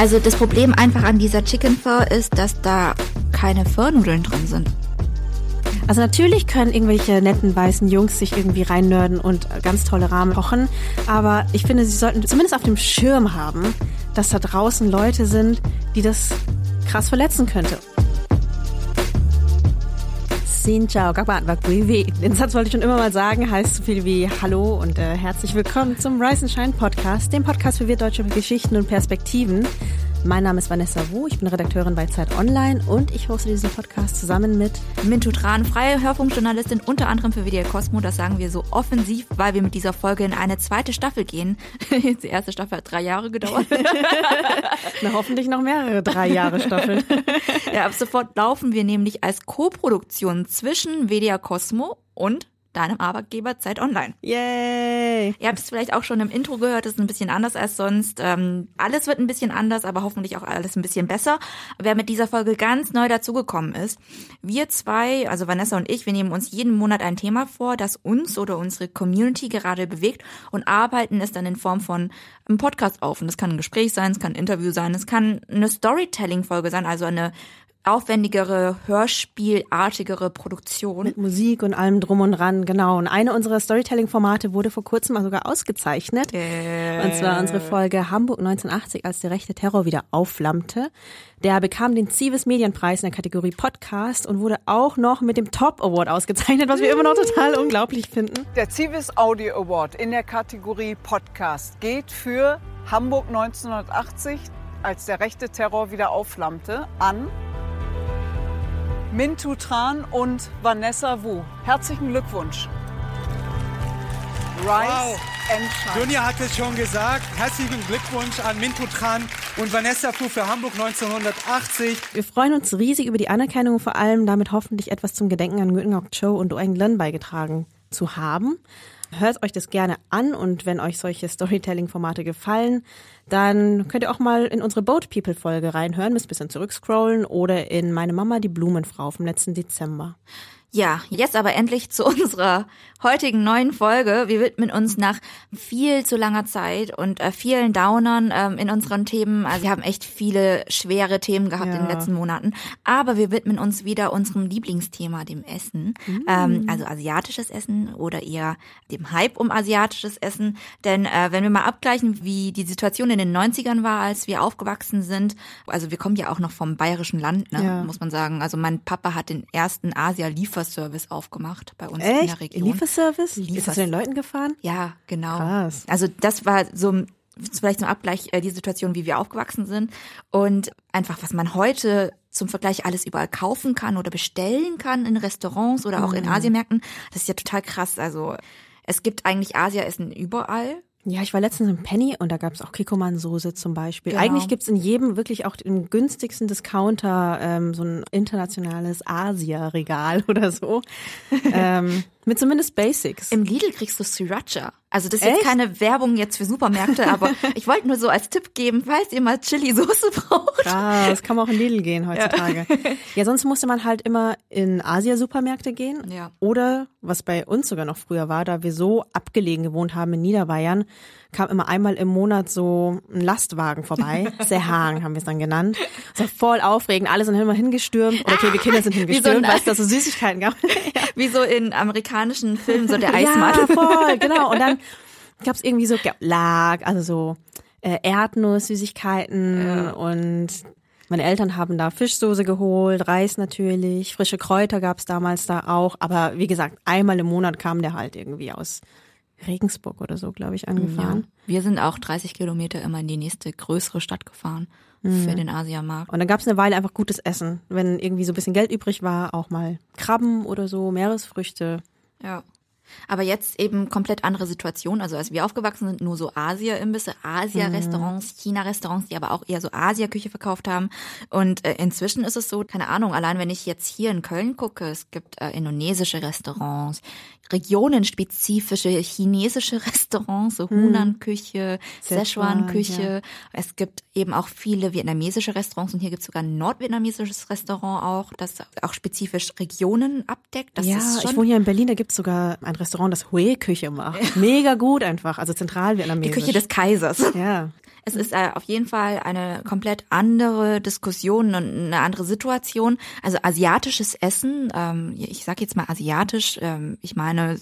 Also das Problem einfach an dieser Chicken Pho ist, dass da keine Pho-Nudeln drin sind. Also natürlich können irgendwelche netten weißen Jungs sich irgendwie reinnörden und ganz tolle Rahmen kochen, aber ich finde, sie sollten zumindest auf dem Schirm haben, dass da draußen Leute sind, die das krass verletzen könnte. Xin chào các và quý vị. Den Satz wollte ich schon immer mal sagen, heißt so viel wie Hallo und äh, herzlich willkommen zum Rise and Shine Podcast, dem Podcast für wir deutsche Geschichten und Perspektiven. Mein Name ist Vanessa Wu, ich bin Redakteurin bei Zeit Online und ich hoste diesen Podcast zusammen mit Mintu Tran, freie Hörfunkjournalistin, unter anderem für WDR Cosmo. Das sagen wir so offensiv, weil wir mit dieser Folge in eine zweite Staffel gehen. Die erste Staffel hat drei Jahre gedauert. Na, hoffentlich noch mehrere drei Jahre Staffeln. ja, ab sofort laufen wir nämlich als Co-Produktion zwischen WDR Cosmo und deinem Arbeitgeber Zeit Online. Yay! Ihr habt es vielleicht auch schon im Intro gehört, es ist ein bisschen anders als sonst. Ähm, alles wird ein bisschen anders, aber hoffentlich auch alles ein bisschen besser. Wer mit dieser Folge ganz neu dazugekommen ist, wir zwei, also Vanessa und ich, wir nehmen uns jeden Monat ein Thema vor, das uns oder unsere Community gerade bewegt und arbeiten es dann in Form von einem Podcast auf. Und das kann ein Gespräch sein, es kann ein Interview sein, es kann eine Storytelling-Folge sein, also eine aufwendigere, hörspielartigere Produktion. Mit Musik und allem drum und dran, genau. Und eine unserer Storytelling-Formate wurde vor kurzem mal sogar ausgezeichnet. Äh. Und zwar unsere Folge Hamburg 1980, als der rechte Terror wieder aufflammte. Der bekam den Civis Medienpreis in der Kategorie Podcast und wurde auch noch mit dem Top Award ausgezeichnet, was wir immer noch total unglaublich finden. Der Civis Audio Award in der Kategorie Podcast geht für Hamburg 1980, als der rechte Terror wieder aufflammte, an Mintu Tran und Vanessa Wu. Herzlichen Glückwunsch. Rise Wow. and Shine. Dunja hat es schon gesagt. Herzlichen Glückwunsch an Mintu Tran und Vanessa Fu für Hamburg 1980. Wir freuen uns riesig über die Anerkennung und vor allem damit hoffentlich etwas zum Gedenken an Nguyen Ngoc Cho und Oeng Len beigetragen zu haben. Hört euch das gerne an und wenn euch solche Storytelling-Formate gefallen, dann könnt ihr auch mal in unsere Boat People-Folge reinhören, müsst ein bisschen zurückscrollen oder in Meine Mama, die Blumenfrau vom letzten Dezember. Ja, jetzt aber endlich zu unserer heutigen neuen Folge. Wir widmen uns nach viel zu langer Zeit und äh, vielen Downern ähm, in unseren Themen. Also wir haben echt viele schwere Themen gehabt Ja. in den letzten Monaten. Aber wir widmen uns wieder unserem Lieblingsthema, dem Essen. Mm. Ähm, also asiatisches Essen oder eher dem Hype um asiatisches Essen. Denn äh, wenn wir mal abgleichen, wie die Situation in den 90ern war, als wir aufgewachsen sind. Also wir kommen ja auch noch vom bayerischen Land, ne, Ja. muss man sagen. Also mein Papa hat den ersten Asia-Lieferservice aufgemacht bei uns in der Echt? Region. Lieferservice? Ist Liefers- das zu den Leuten gefahren? Ja, genau. Krass. Also das war so vielleicht zum Abgleich äh, die Situation, wie wir aufgewachsen sind und einfach was man heute zum Vergleich alles überall kaufen kann oder bestellen kann in Restaurants oder auch in Mhm. Asienmärkten. Das ist ja total krass. Also es gibt eigentlich Asia-Essen überall. Ja, ich war letztens im Penny und da gab es auch Kikoman-Soße zum Beispiel. Genau. Eigentlich gibt's in jedem, wirklich auch im günstigsten Discounter, ähm, so ein internationales Asia-Regal oder so. ähm, mit zumindest Basics. Im Lidl kriegst du Sriracha. Also das ist jetzt Echt? keine Werbung jetzt für Supermärkte, aber ich wollte nur so als Tipp geben, falls ihr mal Chili-Soße braucht. Ah, das kann man auch in Lidl gehen heutzutage. Ja. sonst musste man halt immer in Asia-Supermärkte gehen. Ja. Oder, was bei uns sogar noch früher war, da wir so abgelegen gewohnt haben in Niederbayern, kam immer einmal im Monat so ein Lastwagen vorbei. Sehang haben wir es dann genannt. War voll aufregend. Alle sind immer hingestürmt. Oder okay, wir Kinder sind so hingestürmt, weil es da so Süßigkeiten gab. Wie so in amerikanischen Filmen, so der Ja, Eismann. voll, genau. Und dann gab es irgendwie so Lag, also so äh, Erdnuss-Süßigkeiten und meine Eltern haben da Fischsoße geholt, Reis natürlich, frische Kräuter gab es damals da auch. Aber wie gesagt, einmal im Monat kam der halt irgendwie aus Regensburg oder so, glaube ich, angefahren. Wir sind auch 30 Kilometer immer in die nächste größere Stadt gefahren für den Asiamarkt. Und dann gab es eine Weile einfach gutes Essen. Wenn irgendwie so ein bisschen Geld übrig war, auch mal Krabben oder so, Meeresfrüchte. Ja. Aber jetzt eben komplett andere Situation. Also als wir aufgewachsen sind, nur so Asia-Imbisse, Asia-Restaurants, China-Restaurants, die aber auch eher so Asia-Küche verkauft haben. Und äh, inzwischen ist es so, keine Ahnung, allein wenn ich jetzt hier in Köln gucke, es gibt äh, indonesische Restaurants, regionenspezifische chinesische Restaurants, so Hunan-Küche, Szechuan, Szechuan-Küche. Es gibt eben auch viele vietnamesische Restaurants und hier gibt es sogar ein nordvietnamesisches Restaurant auch, das auch spezifisch Regionen abdeckt. Das ja, ich wohne hier in Berlin, da gibt's sogar ein Restaurant, das Hue-Küche macht. Mega gut einfach, also die zentralvietnamesisch. Küche des Kaisers. Ja. Es ist äh, auf jeden Fall eine komplett andere Diskussion und eine andere Situation. Also asiatisches Essen, ähm, ich sage jetzt mal asiatisch, ähm, ich meine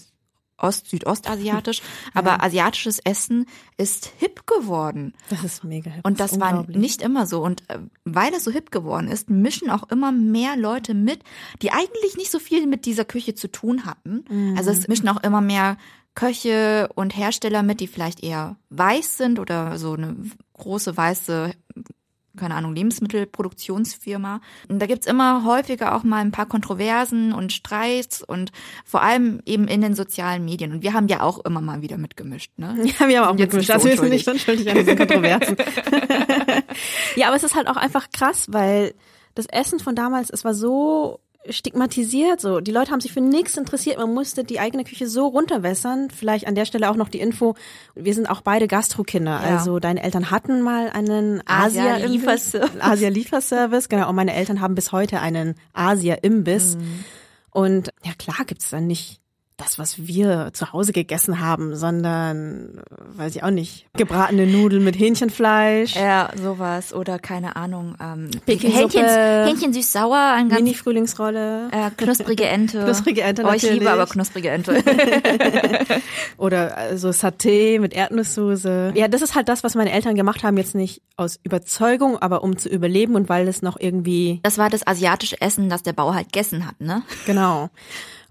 Ost, Südostasiatisch, aber asiatisches Essen ist hip geworden. Das ist mega hip. Und das war unglaublich. nicht immer so. Und äh, weil es so hip geworden ist, mischen auch immer mehr Leute mit, die eigentlich nicht so viel mit dieser Küche zu tun hatten. Also es mischen auch immer mehr Köche und Hersteller mit, die vielleicht eher weiß sind oder so eine große weiße keine Ahnung, Lebensmittelproduktionsfirma. Und da gibt's immer häufiger auch mal ein paar Kontroversen und Streits und vor allem eben in den sozialen Medien. Und wir haben ja auch immer mal wieder mitgemischt. Ne? Ja, wir haben auch Jetzt mitgemischt. Also wir sind nicht unschuldig an diesen Kontroversen. ja, aber es ist halt auch einfach krass, weil das Essen von damals, es war so stigmatisiert, so. Die Leute haben sich für nichts interessiert. Man musste die eigene Küche so runterwässern. Vielleicht an der Stelle auch noch die Info. Wir sind auch beide Gastrokinder. Ja. Also deine Eltern hatten mal einen Asia-Lieferservice. Asia-Lieferservice. Asia-Lieferservice, genau. Und meine Eltern haben bis heute einen Asia-Imbiss. Und ja, klar gibt's dann nicht das, was wir zu Hause gegessen haben, sondern, weiß ich auch nicht, gebratene Nudeln mit Hähnchenfleisch, Ja, sowas. Oder keine Ahnung. Ähm. Hähnchen, Hähnchen süß-sauer, ein ganz Mini-Frühlingsrolle äh, knusprige Ente. Knusprige Ente Oh, ich natürlich. liebe aber knusprige Ente. oder äh, so Saté mit Erdnusssoße. Ja, das ist halt das, was meine Eltern gemacht haben, jetzt nicht aus Überzeugung, aber um zu überleben und weil es noch irgendwie Das war das asiatische Essen, das der Bauer halt gegessen hat, ne? Genau.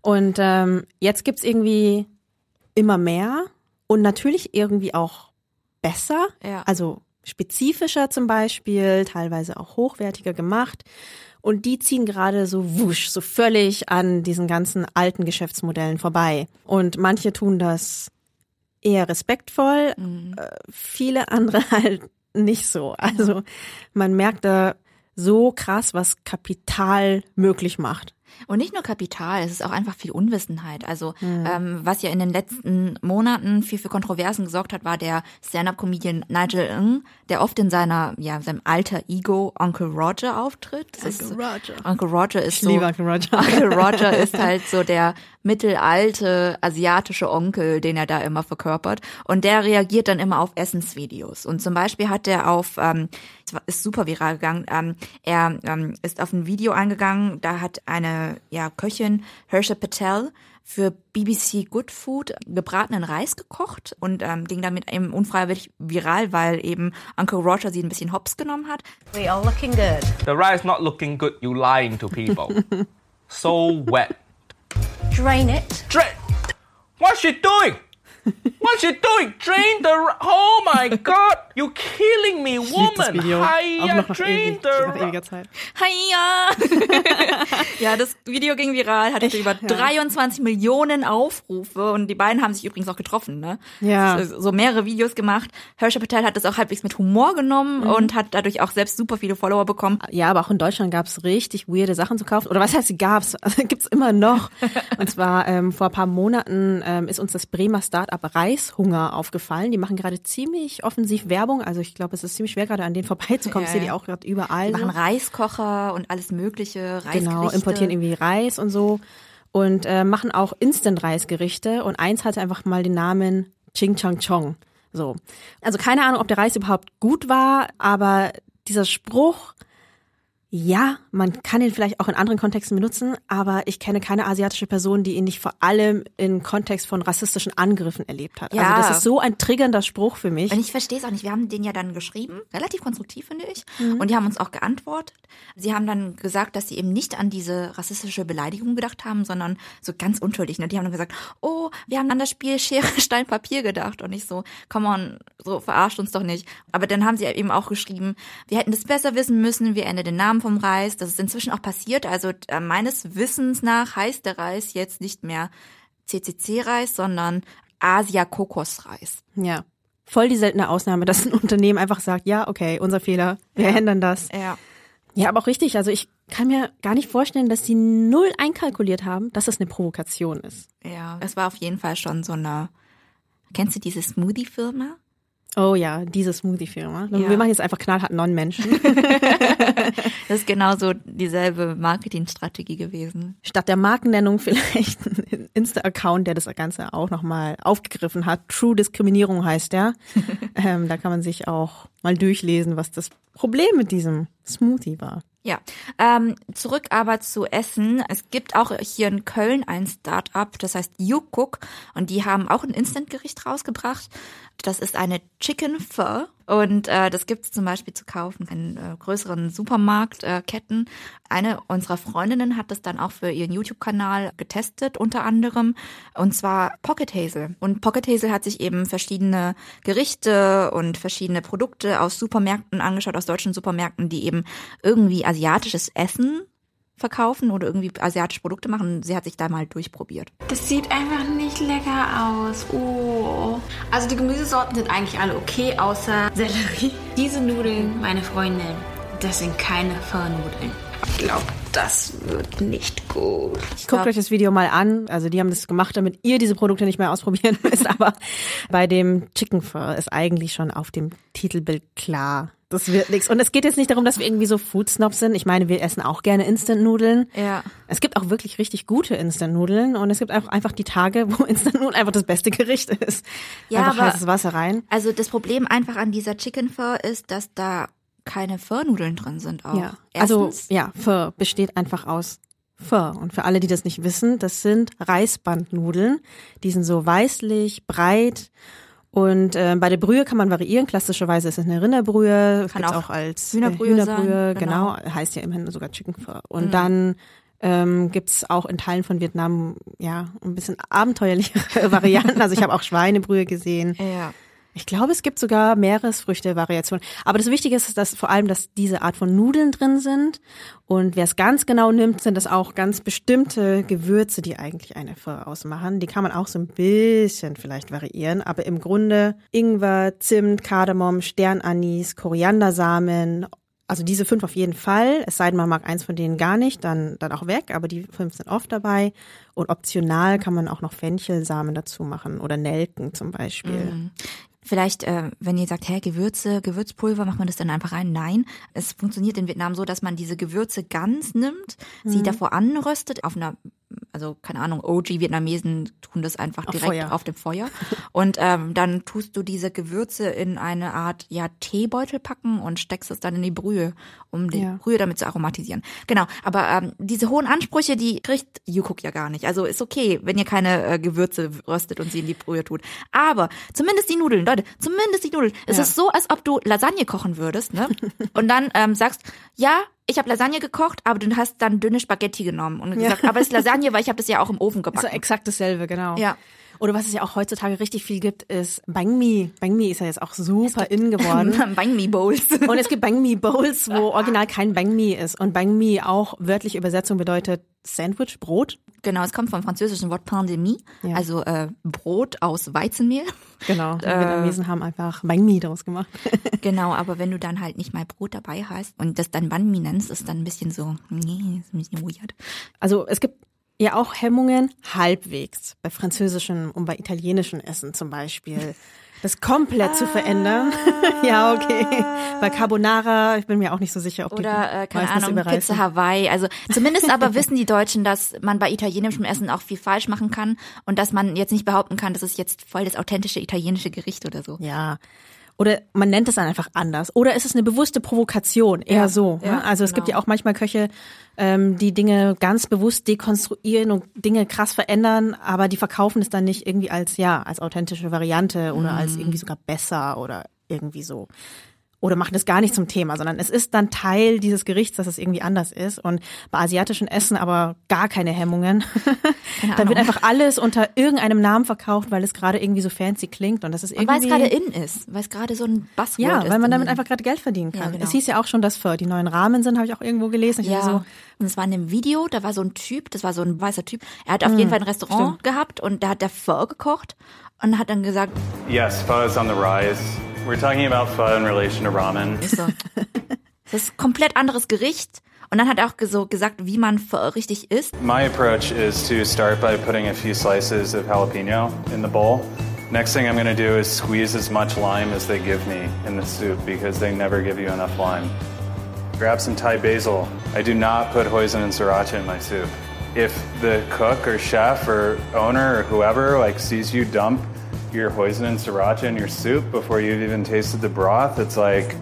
Und ähm, jetzt gibt's irgendwie immer mehr und natürlich irgendwie auch besser, Ja. also spezifischer zum Beispiel, teilweise auch hochwertiger gemacht. Und die ziehen gerade so wusch, so völlig an diesen ganzen alten Geschäftsmodellen vorbei. Und manche tun das eher respektvoll, äh, viele andere halt nicht so. Also man merkt da so krass, was Kapital möglich macht. Und nicht nur Kapital, es ist auch einfach viel Unwissenheit. Also ähm, was ja in den letzten Monaten viel für Kontroversen gesorgt hat, war der Stand-up-Comedian Nigel Ng, der oft in seiner, ja, seinem alter Ego Uncle Roger auftritt. Das ist, Roger. Uncle Roger ist Ich so. liebe Uncle Roger. Uncle Roger ist halt so der mittelalte asiatische Onkel, den er da immer verkörpert. Und der reagiert dann immer auf Essensvideos. Und zum Beispiel hat er auf, ähm, ist super viral gegangen, ähm, er ähm, ist auf ein Video eingegangen, da hat eine ja, Köchin, Hersha Patel, für BBC Good Food gebratenen Reis gekocht und ähm, ging damit eben unfreiwillig viral, weil eben Uncle Roger sie ein bisschen hops genommen hat. We are looking good. The rice not looking good, you lying to people. so wet. Drain it. Drain. What's she doing? What's she doing? Drain the. Oh my God! You killing me, Ich woman! Hiya, drain ewig, the. nach ewiger Zeit. Hiya! ja, das Video ging viral, hatte über 23 Millionen Aufrufe und die beiden haben sich übrigens auch getroffen, ne? Ja. So, so mehrere Videos gemacht. Hersha Patel hat das auch halbwegs mit Humor genommen und hat dadurch auch selbst super viele Follower bekommen. Ja, aber auch in Deutschland gab's richtig weirde Sachen zu kaufen. Oder was heißt gab's? Also, gibt's immer noch. Und zwar ähm, vor ein paar Monaten ähm, ist uns das Bremer Startup Reishunger aufgefallen. Die machen gerade ziemlich offensiv Werbung. Also ich glaube, es ist ziemlich schwer, gerade an denen vorbeizukommen. Ja, ich sehe die auch gerade überall. Die machen Reiskocher und alles mögliche, Reisgerichte. Genau, importieren irgendwie Reis und so und äh, machen auch Instant-Reisgerichte und eins hatte einfach mal den Namen Ching Chang Chong. So. Also keine Ahnung, ob der Reis überhaupt gut war, aber dieser Spruch, ja, man kann ihn vielleicht auch in anderen Kontexten benutzen, aber ich kenne keine asiatische Person, die ihn nicht vor allem im Kontext von rassistischen Angriffen erlebt hat. Ja. Also das ist so ein triggernder Spruch für mich. Und ich verstehe es auch nicht. Wir haben den ja dann geschrieben, relativ konstruktiv finde ich. Mhm. Und die haben uns auch geantwortet. Sie haben dann gesagt, dass sie eben nicht an diese rassistische Beleidigung gedacht haben, sondern so ganz unschuldig. Ne? Die haben dann gesagt, oh, wir haben an das Spiel Schere, Stein, Papier gedacht. Und nicht so, come on, so verarscht uns doch nicht. Aber dann haben sie eben auch geschrieben, wir hätten das besser wissen müssen, wir ändern den Namen vom Reis. Das ist inzwischen auch passiert. Also äh, meines Wissens nach heißt der Reis jetzt nicht mehr CCC-Reis, sondern Asia-Kokosreis. ja. Voll die seltene Ausnahme, dass ein Unternehmen einfach sagt, ja, okay, unser Fehler, wir ändern das. Ja. Ja, aber auch richtig. Also ich kann mir gar nicht vorstellen, dass sie null einkalkuliert haben, dass das eine Provokation ist. Ja, es war auf jeden Fall schon so eine. Kennst du diese Smoothie-Firma? Oh ja, diese Smoothie-Firma. Ja. Wir machen jetzt einfach knallhart Non-Menschen. Das ist genauso dieselbe Marketingstrategie gewesen. Statt der Markennennung vielleicht ein Insta-Account, der das Ganze auch nochmal aufgegriffen hat. True Diskriminierung heißt der. ähm, da kann man sich auch mal durchlesen, was das Problem mit diesem Smoothie war. Ja, ähm, zurück aber zu Essen. Es gibt auch hier in Köln ein Start-up, das heißt YouCook und die haben auch ein Instant-Gericht rausgebracht. Das ist eine Chicken Pho und äh, das gibt es zum Beispiel zu kaufen in äh, größeren Supermarktketten. Äh, Eine unserer Freundinnen hat das dann auch für ihren YouTube-Kanal getestet, unter anderem, und zwar Pocket Hazel. Und Pocket Hazel hat sich eben verschiedene Gerichte und verschiedene Produkte aus Supermärkten angeschaut, aus deutschen Supermärkten, die eben irgendwie asiatisches Essen verkaufen oder irgendwie asiatische Produkte machen. Sie hat sich da mal durchprobiert. Das sieht einfach nicht lecker aus. Oh. Also die Gemüsesorten sind eigentlich alle okay, außer Sellerie. Diese Nudeln, meine Freundin, das sind keine Pho-Nudeln. Ich glaube, das wird nicht gut. Guckt euch das Video mal an. Also die haben das gemacht, damit ihr diese Produkte nicht mehr ausprobieren müsst. Aber bei dem Chicken Pho ist eigentlich schon auf dem Titelbild klar. Das wird nichts. Und es geht jetzt nicht darum, dass wir irgendwie so Foodsnobs sind. Ich meine, wir essen auch gerne Instant-Nudeln. Ja. Es gibt auch wirklich richtig gute Instant-Nudeln. Und es gibt auch einfach die Tage, wo Instant-Nudeln einfach das beste Gericht ist. Ja, einfach aber- heißes Wasser rein. Also das Problem einfach an dieser Chicken Pho ist, dass da keine Pho-Nudeln drin sind auch. Ja. Also, ja, Pho besteht einfach aus Pho. Und für alle, die das nicht wissen, das sind Reisbandnudeln. Die sind so weißlich, breit. Und äh, bei der Brühe kann man variieren. Klassischerweise ist es eine Rinderbrühe. Kann auch auch als Hühnerbrühe äh, Hühnerbrühe. sein, genau. Genau. heißt ja immerhin sogar Chicken Pho. Und dann ähm, gibt's auch in Teilen von Vietnam ja ein bisschen abenteuerlichere Varianten. Also ich habe auch Schweinebrühe gesehen. ja. Ich glaube, es gibt sogar Meeresfrüchte-Variationen. Aber das Wichtige ist, dass vor allem, dass diese Art von Nudeln drin sind. Und wer es ganz genau nimmt, sind das auch ganz bestimmte Gewürze, die eigentlich eine Pho ausmachen. Die kann man auch so ein bisschen vielleicht variieren. Aber im Grunde Ingwer, Zimt, Kardamom, Sternanis, Koriandersamen. Also diese fünf auf jeden Fall. Es sei denn, man mag eins von denen gar nicht, dann, dann auch weg. Aber die fünf sind oft dabei. Und optional kann man auch noch Fenchelsamen dazu machen oder Nelken zum Beispiel. Vielleicht, äh, wenn ihr sagt, hä, Gewürze, Gewürzpulver, macht man das dann einfach rein? Nein, es funktioniert in Vietnam so, dass man diese Gewürze ganz nimmt, Mhm. sie davor anröstet auf einer, also keine Ahnung, OG-Vietnamesen tun das einfach Auf direkt Feuer. auf dem Feuer. Und ähm, dann tust du diese Gewürze in eine Art, ja, Teebeutel packen und steckst es dann in die Brühe, um die Ja. Brühe damit zu aromatisieren. Genau, aber ähm, diese hohen Ansprüche, die kriegt YouCook ja gar nicht. Also ist okay, wenn ihr keine äh, Gewürze röstet und sie in die Brühe tut. Aber zumindest die Nudeln, Leute, zumindest die Nudeln. Es Ja. ist so, als ob du Lasagne kochen würdest, ne? Und dann ähm, sagst, ja, ich habe Lasagne gekocht, aber du hast dann dünne Spaghetti genommen und gesagt, aber es ist Lasagne, weil ich habe das ja auch im Ofen Ist ja gebacken. exakt dasselbe, genau. Ja. Oder was es ja auch heutzutage richtig viel gibt, ist Banh Mi. Banh Mi ist ja jetzt auch super in geworden. Banh Mi Bowls. Und es gibt Banh Mi Bowls, wo original kein Banh Mi ist. Und Banh Mi auch wörtliche Übersetzung bedeutet Sandwich, Brot. Genau, es kommt vom französischen Wort Pain de mie, Ja. also äh, Brot aus Weizenmehl. Genau. Die Vietnamesen haben einfach Banh Mi daraus gemacht. Genau, aber wenn du dann halt nicht mal Brot dabei hast und das dann Banh Mi nennst, ist dann ein bisschen so, nee, ist ein bisschen weird. Also es gibt ja auch Hemmungen halbwegs bei französischem und bei italienischem Essen zum Beispiel. Das komplett zu verändern. ja, okay. Bei Carbonara, ich bin mir auch nicht so sicher, ob die Oder, äh, keine Ahnung, überreifen. Pizza Hawaii. Also zumindest aber wissen die Deutschen, dass man bei italienischem Essen auch viel falsch machen kann und dass man jetzt nicht behaupten kann, das ist jetzt voll das authentische italienische Gericht oder so. Ja. Oder man nennt es dann einfach anders. Oder ist es eine bewusste Provokation? Eher Ja, so. ja, ne? Also es gibt genau. ja auch manchmal Köche, ähm, die Dinge ganz bewusst dekonstruieren und Dinge krass verändern, aber die verkaufen es dann nicht irgendwie als, ja, als authentische Variante oder als Mhm. irgendwie sogar besser oder irgendwie so. Oder machen es gar nicht zum Thema, sondern es ist dann Teil dieses Gerichts, dass es irgendwie anders ist. Und bei asiatischen Essen aber gar keine Hemmungen. dann wird einfach alles unter irgendeinem Namen verkauft, weil es gerade irgendwie so fancy klingt. Und das ist Und weil irgendwie. es gerade in ist, weil es gerade so ein Buzzword Ja, ist. weil man damit einfach gerade Geld verdienen kann. Ja, genau. Es hieß ja auch schon, dass für die neuen Rahmen sind, habe ich auch irgendwo gelesen. Ich Ja, so, und es war in einem Video, da war so ein Typ, das war so ein weißer Typ. Er hat auf Hm, jeden Fall ein Restaurant gehabt und da hat der Pho gekocht und hat dann gesagt, Yes, pho is on the rise. We're talking about pho in relation to ramen. ist so, das ist ein komplett anderes Gericht. Und dann hat er auch so gesagt, wie man Pho richtig isst. My approach is to start by putting a few slices of jalapeno in the bowl. Next thing I'm going to do is squeeze as much lime as they give me in the soup because they never give you enough lime. grab some Thai basil. I do not put hoisin and sriracha in my soup. If the cook or chef or owner or whoever like sees you dump your hoisin and sriracha in your soup before you've even tasted the broth, it's like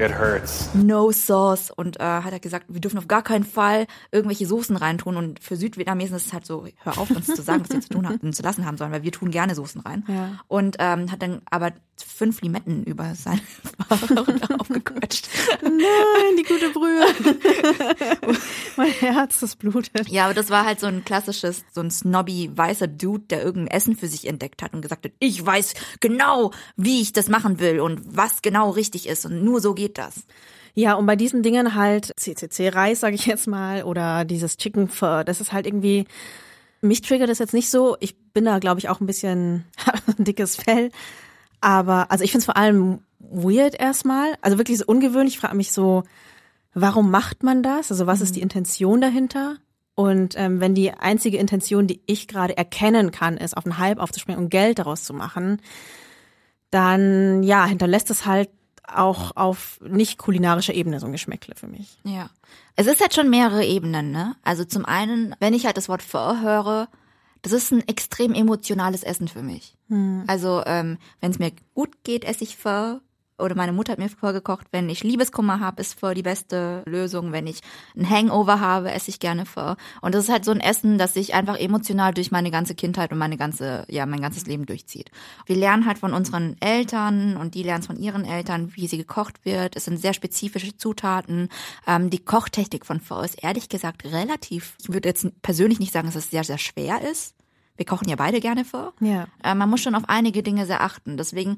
It hurts. No Sauce. Und äh, hat er gesagt, wir dürfen auf gar keinen Fall irgendwelche Soßen reintun. Und für Südvietnamesen ist es halt so, hör auf, uns zu sagen, was wir zu tun haben, zu lassen haben sollen, weil wir tun gerne Soßen rein. Ja. Und ähm, hat dann aber fünf Limetten über seine Ware aufgequetscht. Nein, die gute Brühe. mein Herz, das blutet. Ja, aber das war halt so ein klassisches, so ein snobby weißer Dude, der irgendein Essen für sich entdeckt hat und gesagt hat, ich weiß genau, wie ich das machen will und was genau richtig ist und nur so geht das. Ja, und bei diesen Dingen halt CCC-Reis, sage ich jetzt mal, oder dieses Chicken Pho, das ist halt irgendwie, mich triggert das jetzt nicht so. Ich bin da, glaube ich, auch ein bisschen ein dickes Fell. Aber, also ich finde es vor allem weird erstmal. Also wirklich so ungewöhnlich. Ich frage mich so, warum macht man das? Also was ist die Intention dahinter? Und ähm, wenn die einzige Intention, die ich gerade erkennen kann, ist, auf einen Hype aufzuspringen und Geld daraus zu machen, dann ja, hinterlässt es halt auch auf nicht kulinarischer Ebene so ein Geschmäckle für mich. Ja. Es ist halt schon mehrere Ebenen, ne? Also zum einen, wenn ich halt das Wort Pho höre, das ist ein extrem emotionales Essen für mich. Also ähm, wenn es mir gut geht, esse ich Pho. Oder meine Mutter hat mir Pho gekocht. Wenn ich Liebeskummer habe, ist Pho die beste Lösung. Wenn ich ein Hangover habe, esse ich gerne Pho. Und das ist halt so ein Essen, das sich einfach emotional durch meine ganze Kindheit und meine ganze, ja, mein ganzes Leben durchzieht. Wir lernen halt von unseren Eltern und die lernen es von ihren Eltern, wie sie gekocht wird. Es sind sehr spezifische Zutaten. Ähm, die Kochtechnik von Pho ist ehrlich gesagt relativ, ich würde jetzt persönlich nicht sagen, dass es sehr, sehr schwer ist. Wir kochen ja beide gerne Pho. Ja. Äh, man muss schon auf einige Dinge sehr achten. Deswegen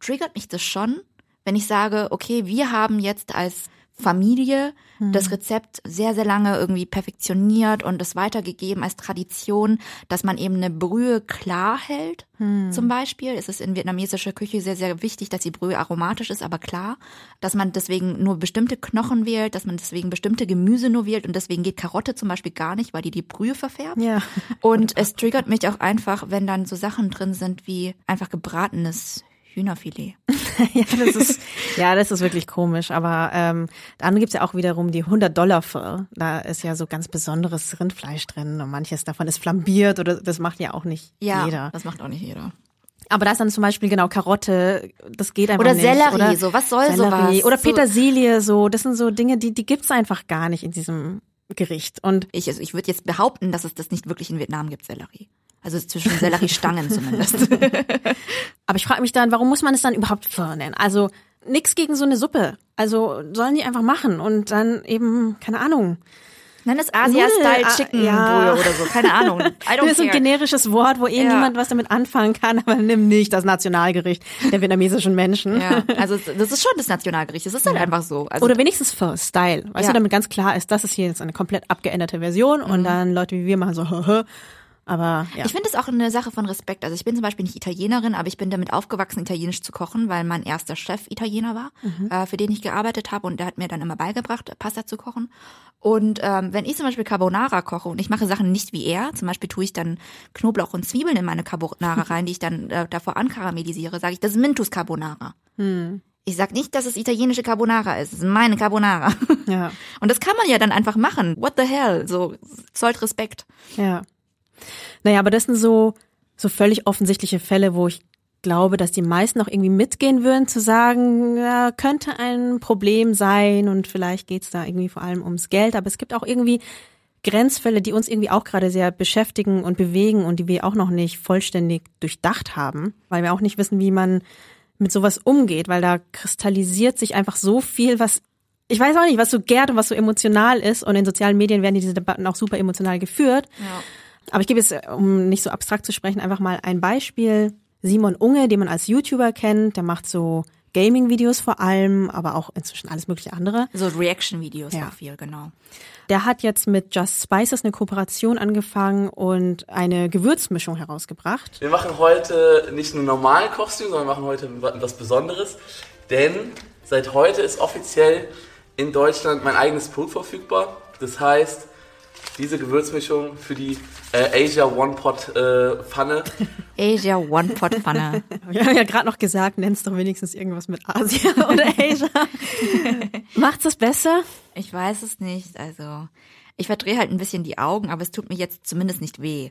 triggert mich das schon, wenn ich sage, okay, wir haben jetzt als Familie das Rezept sehr, sehr lange irgendwie perfektioniert und es weitergegeben als Tradition, dass man eben eine Brühe klar hält. Zum Beispiel ist es in vietnamesischer Küche sehr, sehr wichtig, dass die Brühe aromatisch ist, aber klar, dass man deswegen nur bestimmte Knochen wählt, dass man deswegen bestimmte Gemüse nur wählt und deswegen geht Karotte zum Beispiel gar nicht, weil die die Brühe verfärbt. Ja. Und es triggert mich auch einfach, wenn dann so Sachen drin sind wie einfach gebratenes Hühnerfilet. ja, das ist, ja, das ist wirklich komisch. Aber ähm, dann gibt's ja auch wiederum die 100 Dollar Pho. Da ist ja so ganz besonderes Rindfleisch drin und manches davon ist flambiert oder das macht ja auch nicht Ja, jeder. das macht auch nicht jeder. Aber da ist dann zum Beispiel genau Karotte, das geht einfach Oder nicht. Sellerie, oder so, was soll Sellerie. sowas? Oder Petersilie, so, das sind so Dinge, die die gibt's einfach gar nicht in diesem Gericht. Und Ich, also ich würde jetzt behaupten, dass es das nicht wirklich in Vietnam gibt, Sellerie. Also zwischen Selleriestangen zumindest. aber ich frage mich dann, warum muss man es dann überhaupt Pho nennen? Also nix gegen so eine Suppe. Also sollen die einfach machen und dann eben keine Ahnung. Nenn es Asia-Style Nudel, Chicken ja. Oder so, keine Ahnung. I Das don't ist ein generisches Wort, wo eh Ja. niemand was damit anfangen kann, aber nimm nicht das Nationalgericht der vietnamesischen Menschen. Ja, also das ist schon das Nationalgericht. Das ist halt einfach so. Also Oder wenigstens Pho Style. Weißt. Mhm. du, damit ganz klar ist, das ist hier jetzt eine komplett abgeänderte Version und dann Leute wie wir machen so, aber ja. Ich finde es auch eine Sache von Respekt. Also ich bin zum Beispiel nicht Italienerin, aber ich bin damit aufgewachsen, Italienisch zu kochen, weil mein erster Chef Italiener war, äh, für den ich gearbeitet habe und der hat mir dann immer beigebracht, Pasta zu kochen. Und ähm, wenn ich zum Beispiel Carbonara koche und ich mache Sachen nicht wie er, zum Beispiel tue ich dann Knoblauch und Zwiebeln in meine Carbonara rein, die ich dann äh, davor ankaramellisiere, sage ich, das ist Mintus Carbonara. Ich sag nicht, dass es italienische Carbonara ist. Es ist meine Carbonara. ja. Und das kann man ja dann einfach machen. What the hell? So zollt Respekt. Ja. Naja, aber das sind so, so völlig offensichtliche Fälle, wo ich glaube, dass die meisten auch irgendwie mitgehen würden, zu sagen, ja, könnte ein Problem sein und vielleicht geht's da irgendwie vor allem ums Geld. Aber es gibt auch irgendwie Grenzfälle, die uns irgendwie auch gerade sehr beschäftigen und bewegen und die wir auch noch nicht vollständig durchdacht haben, weil wir auch nicht wissen, wie man mit sowas umgeht, weil da kristallisiert sich einfach so viel, was ich weiß auch nicht, was so gärt und was so emotional ist und in sozialen Medien werden diese Debatten auch super emotional geführt. Aber ich gebe jetzt, um nicht so abstrakt zu sprechen, einfach mal ein Beispiel. Simon Unge, den man als YouTuber kennt, der macht so Gaming-Videos vor allem, aber auch inzwischen alles mögliche andere. So Reaction-Videos Ja. auch viel, genau. Der hat jetzt mit Just Spices eine Kooperation angefangen und eine Gewürzmischung herausgebracht. Wir machen heute nicht nur normalen Kochstream, sondern wir machen heute etwas Besonderes. Denn seit heute ist offiziell in Deutschland mein eigenes Produkt verfügbar. Das heißt diese Gewürzmischung für die äh, Asia One Pot äh, Pfanne. Asia One Pot Pfanne. Wir haben ja gerade noch gesagt, nenn's doch wenigstens irgendwas mit Asia oder Asia. Macht's es besser? Ich weiß es nicht. Also, ich verdrehe halt ein bisschen die Augen, aber es tut mir jetzt zumindest nicht weh.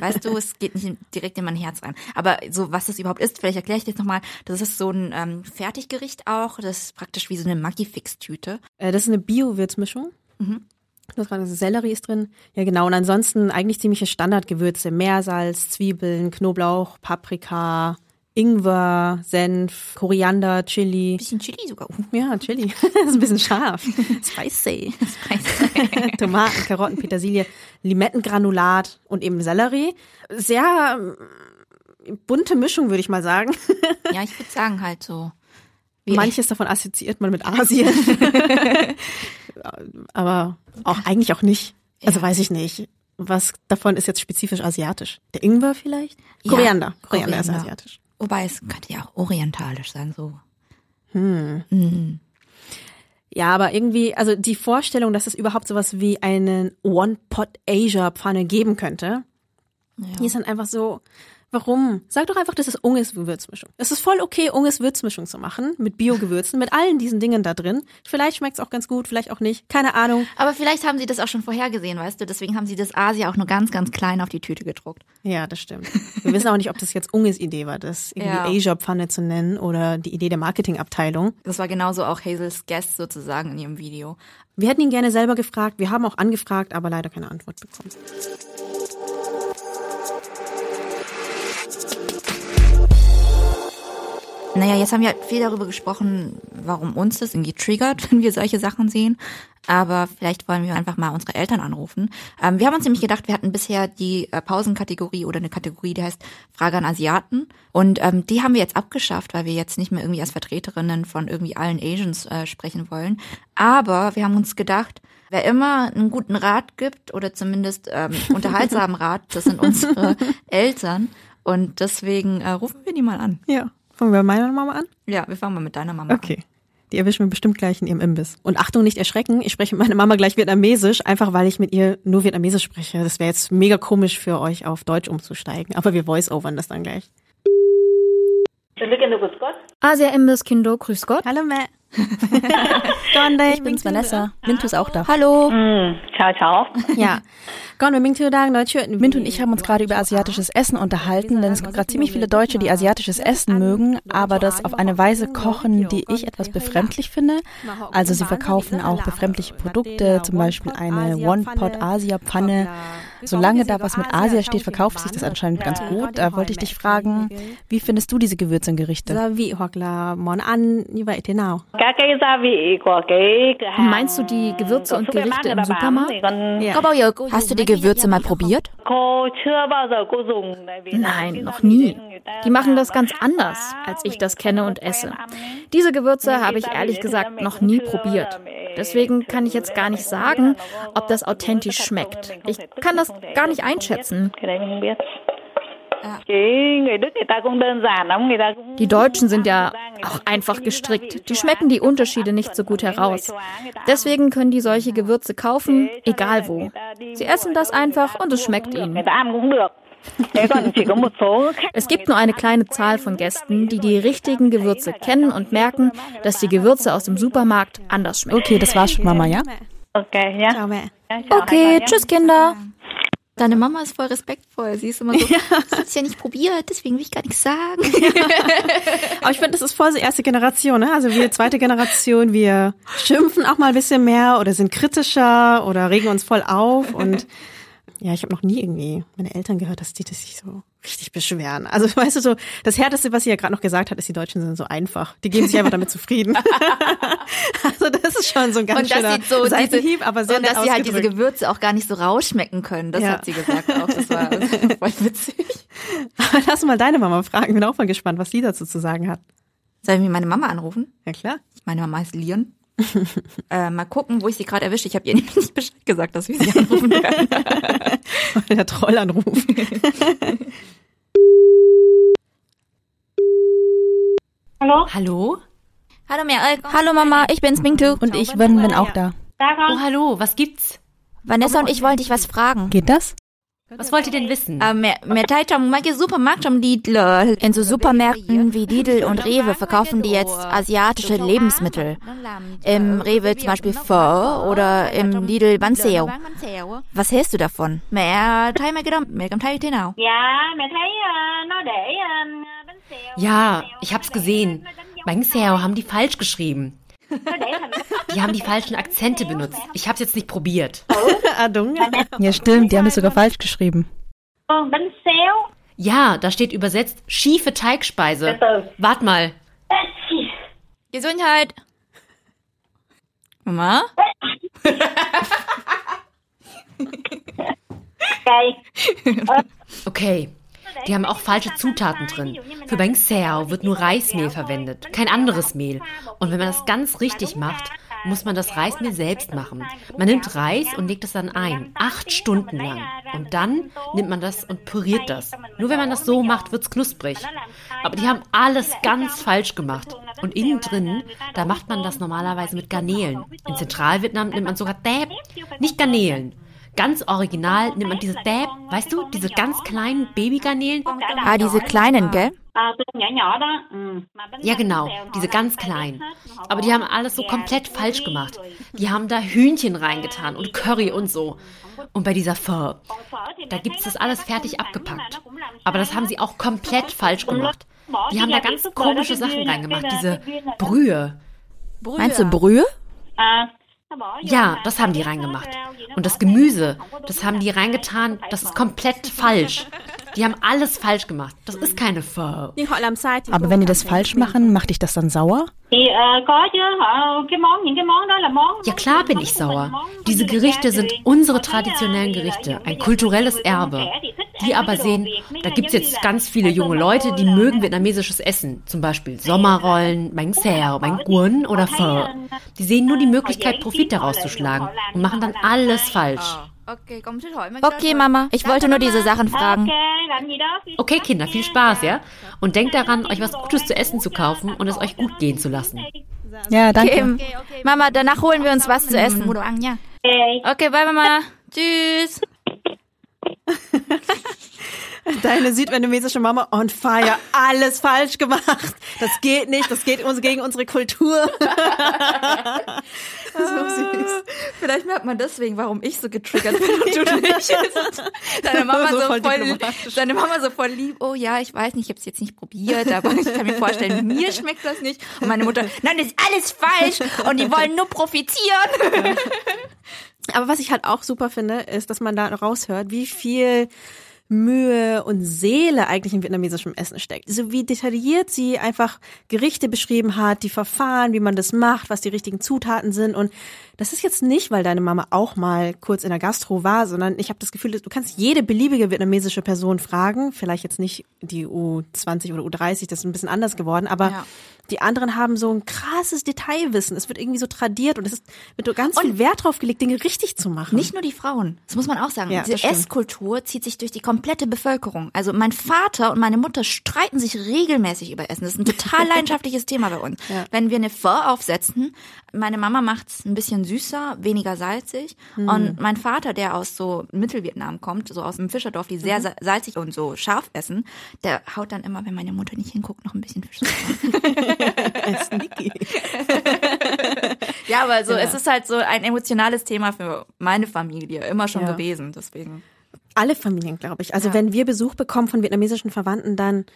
weißt du, es geht nicht direkt in mein Herz rein. Aber so, was das überhaupt ist, vielleicht erkläre ich dir jetzt nochmal. Das ist so ein ähm, Fertiggericht auch. Das ist praktisch wie so eine Maggi-Fix-Tüte. Äh, das ist eine Bio-Würzmischung. Mhm. Das war Sellerie ist drin. Ja, genau. Und ansonsten eigentlich ziemliche Standardgewürze. Meersalz, Zwiebeln, Knoblauch, Paprika, Ingwer, Senf, Koriander, Chili. Bisschen Chili sogar. Ja, Chili. das ist ein bisschen scharf. Spicy. Spicy. Tomaten, Karotten, Petersilie, Limettengranulat und eben Sellerie. Sehr ähm, bunte Mischung, würde ich mal sagen. ja, ich würde sagen halt so. Manches davon assoziiert man mit Asien. Aber auch eigentlich auch nicht. Also ja. weiß ich nicht. Was davon ist jetzt spezifisch asiatisch? Der Ingwer vielleicht? Ja, Koriander. Koriander. Koriander ist asiatisch. Wobei es könnte ja auch orientalisch sein, so. Hm. Mhm. Ja, aber irgendwie, also die Vorstellung, dass es überhaupt sowas wie einen One-Pot-Asia-Pfanne geben könnte, ja. die ist dann einfach so, Warum? Sag doch einfach, das ist Unges Würzmischung. Es ist voll okay, Unges Würzmischung zu machen, mit Bio-Gewürzen, mit allen diesen Dingen da drin. Vielleicht schmeckt es auch ganz gut, vielleicht auch nicht. Keine Ahnung. Aber vielleicht haben sie das auch schon vorhergesehen, weißt du? Deswegen haben sie das Asia auch nur ganz, ganz klein auf die Tüte gedruckt. Ja, das stimmt. Wir wissen auch nicht, ob das jetzt Unges Idee war, das irgendwie ja. Asia-Pfanne zu nennen oder die Idee der Marketingabteilung. Das war genauso auch Hazels Guest sozusagen in ihrem Video. Wir hätten ihn gerne selber gefragt. Wir haben auch angefragt, aber leider keine Antwort bekommen. Naja, jetzt haben wir viel darüber gesprochen, warum uns das irgendwie triggert, wenn wir solche Sachen sehen. Aber vielleicht wollen wir einfach mal unsere Eltern anrufen. Ähm, wir haben uns nämlich gedacht, wir hatten bisher die äh, Pausenkategorie oder eine Kategorie, die heißt Frage an Asiaten. Und ähm, die haben wir jetzt abgeschafft, weil wir jetzt nicht mehr irgendwie als Vertreterinnen von irgendwie allen Asians äh, sprechen wollen. Aber wir haben uns gedacht, wer immer einen guten Rat gibt oder zumindest ähm, unterhaltsamen Rat, das sind unsere Eltern. Und deswegen äh, rufen wir die mal an. Ja. Fangen wir bei meiner Mama an? Ja, wir fangen mal mit deiner Mama okay. an. Okay. Die erwischen wir bestimmt gleich in ihrem Imbiss. Und Achtung, nicht erschrecken, ich spreche mit meiner Mama gleich Vietnamesisch, einfach weil ich mit ihr nur Vietnamesisch spreche. Das wäre jetzt mega komisch für euch, auf Deutsch umzusteigen. Aber wir voice-overn das dann gleich. Asia Imbiss Kindo, grüß Gott. Hallo Mẹ. ich bin's Vanessa. Mintu ist auch da. Hallo. Mm, ciao, ciao. Ja. Mintu und ich haben uns gerade über asiatisches Essen unterhalten, denn es gibt gerade ziemlich viele Deutsche, die asiatisches Essen mögen, aber das auf eine Weise kochen, die ich etwas befremdlich finde. Also sie verkaufen auch befremdliche Produkte, zum Beispiel eine One-Pot-Asia-Pfanne Solange da was mit Asia steht, verkauft sich das anscheinend ganz gut. Da wollte ich dich fragen, wie findest du diese Gewürze und Gerichte? Meinst du die Gewürze und Gerichte im Supermarkt? Ja. Hast du die Gewürze mal probiert? Nein, noch nie. Die machen das ganz anders, als ich das kenne und esse. Diese Gewürze habe ich ehrlich gesagt noch nie probiert. Deswegen kann ich jetzt gar nicht sagen, ob das authentisch schmeckt. Ich kann das gar nicht einschätzen. Die Deutschen sind ja auch einfach gestrickt. Die schmecken die Unterschiede nicht so gut heraus. Deswegen können die solche Gewürze kaufen, egal wo. Sie essen das einfach und es schmeckt ihnen. Es gibt nur eine kleine Zahl von Gästen, die die richtigen Gewürze kennen und merken, dass die Gewürze aus dem Supermarkt anders schmecken. Okay, das war's schon, Mama, ja? Okay, ja. Okay, tschüss, Kinder. Deine Mama ist voll respektvoll. Sie ist immer so, ja. sie hat es ja nicht probiert, deswegen will ich gar nichts sagen. Aber ich finde, das ist voll so erste Generation, ne? Also wir zweite Generation, wir schimpfen auch mal ein bisschen mehr oder sind kritischer oder regen uns voll auf und ja, ich habe noch nie irgendwie meine Eltern gehört, dass die das sich so richtig beschweren. Also weißt du so, das härteste, was sie ja gerade noch gesagt hat, ist, die Deutschen sind so einfach. Die geben sich einfach damit zufrieden. also das ist schon so ein ganz und schöner so Seitenhieb, aber sehr Und dass sie halt diese Gewürze auch gar nicht so rausschmecken können. Das ja. hat sie gesagt auch. Das war, das war voll witzig. Aber lass mal deine Mama fragen. Bin auch mal gespannt, was sie dazu zu sagen hat. Soll ich mir meine Mama anrufen? Ja klar. Meine Mama heißt Lian. äh, mal gucken, wo ich sie gerade erwische. Ich habe ihr nämlich nicht Bescheid gesagt, dass wir sie anrufen werden. Der Trollanruf. Hallo? Hallo? Hallo, Meral. Hallo, Mama. Ich bin's, Mingtu. Und ich, Wen, bin auch da. Oh, hallo. Was gibt's? Vanessa und ich wollten dich was fragen. Geht das? Was wollt ihr denn wissen? Äh. In so Supermärkten wie Lidl und Rewe verkaufen die jetzt asiatische Lebensmittel. Im Rewe zum Beispiel Pho oder im Lidl xèo. Was hältst du davon? Ja, ich hab's gesehen. Bang Seo haben die falsch geschrieben. Die haben die falschen Akzente benutzt. Ich hab's jetzt nicht probiert. Ja, stimmt, die haben es sogar falsch geschrieben. Ja, da steht übersetzt schiefe Teigspeise. Wart mal. Gesundheit. Mama? Okay. Die haben auch falsche Zutaten drin. Für Bang Seo wird nur Reismehl verwendet, kein anderes Mehl. Und wenn man das ganz richtig macht, muss man das Reismehl selbst machen. Man nimmt Reis und legt es dann ein, acht Stunden lang. Und dann nimmt man das und püriert das. Nur wenn man das so macht, wird's knusprig. Aber die haben alles ganz falsch gemacht. Und innen drin, da macht man das normalerweise mit Garnelen. In Zentralvietnam nimmt man sogar Däb, nicht Garnelen. Ganz original nimmt man diese Däb, weißt du, diese ganz kleinen Babygarnelen. Ah, diese kleinen, gell? Mà bánh Ja, genau, diese ganz kleinen. Aber die haben alles so komplett falsch gemacht. Die haben da Hühnchen reingetan und Curry und so. Und bei dieser Pho, da gibt es das alles fertig abgepackt. Aber das haben sie auch komplett falsch gemacht. Die haben da ganz komische Sachen reingemacht, diese Brühe. Meinst du Brühe? Ja, das haben die reingemacht. Und das Gemüse, das haben die reingetan, das ist komplett falsch. Die haben alles falsch gemacht. Das ist keine Pho. Aber wenn die das falsch machen, macht dich das dann sauer? Là món Ja klar bin ich sauer. Diese Gerichte sind unsere traditionellen Gerichte, ein kulturelles Erbe. Die aber sehen, da gibt's jetzt ganz viele junge Leute, die mögen vietnamesisches Essen. Zum Beispiel Sommerrollen, Bánh Xèo, Bánh Cuốn oder Pho. Die sehen nur die Möglichkeit, Profit daraus zu schlagen und machen dann alles falsch. Okay, Mama, ich wollte nur diese Sachen fragen. Okay, Kinder, viel Spaß, ja? Und denkt daran, euch was Gutes zu essen zu kaufen und es euch gut gehen zu lassen. Ja, danke. Okay, Mama, danach holen wir uns was zu essen. Okay, bye, Mama. Tschüss. Deine südvietnamesische Mama on fire. Alles falsch gemacht. Das geht nicht. Das geht uns gegen unsere Kultur. so süß. Vielleicht merkt man deswegen, warum ich so getriggert bin und du nicht. Deine Mama So so, voll voll, deine Mama so voll lieb. Oh ja, ich weiß nicht, ich habe es jetzt nicht probiert, aber ich kann mir vorstellen, mir schmeckt das nicht. Und meine Mutter, nein, das ist alles falsch und die wollen nur profitieren. Aber was ich halt auch super finde, ist, dass man da raushört, wie viel Mühe und Seele eigentlich in vietnamesischem Essen steckt. So wie detailliert sie einfach Gerichte beschrieben hat, die Verfahren, wie man das macht, was die richtigen Zutaten sind. Und das ist jetzt nicht, weil deine Mama auch mal kurz in der Gastro war, sondern ich habe das Gefühl, du kannst jede beliebige vietnamesische Person fragen. Vielleicht jetzt nicht die U20 oder U30, das ist ein bisschen anders geworden, aber Ja. die anderen haben so ein krasses Detailwissen. Es wird irgendwie so tradiert und es ist, wird so ganz viel Wert drauf gelegt, Dinge richtig zu machen. Nicht nur die Frauen, das muss man auch sagen. Ja, Diese. Esskultur zieht sich durch die komplette Bevölkerung. Also mein Vater und meine Mutter streiten sich regelmäßig über Essen. Das ist ein total leidenschaftliches Thema bei uns. Ja. Wenn wir eine Pho aufsetzen, meine Mama macht's ein bisschen süßer, weniger salzig. Hm. Und mein Vater, der aus so Mittelvietnam kommt, so aus dem Fischerdorf, die sehr Mhm. sa- salzig und so scharf essen, der haut dann immer, wenn meine Mutter nicht hinguckt, noch ein bisschen Fisch Sneaky. Ja, aber so, Ja. es ist halt so ein emotionales Thema für meine Familie, immer schon Ja. gewesen, deswegen. Alle Familien, glaube ich. Also wenn wir Besuch bekommen von vietnamesischen Verwandten, dann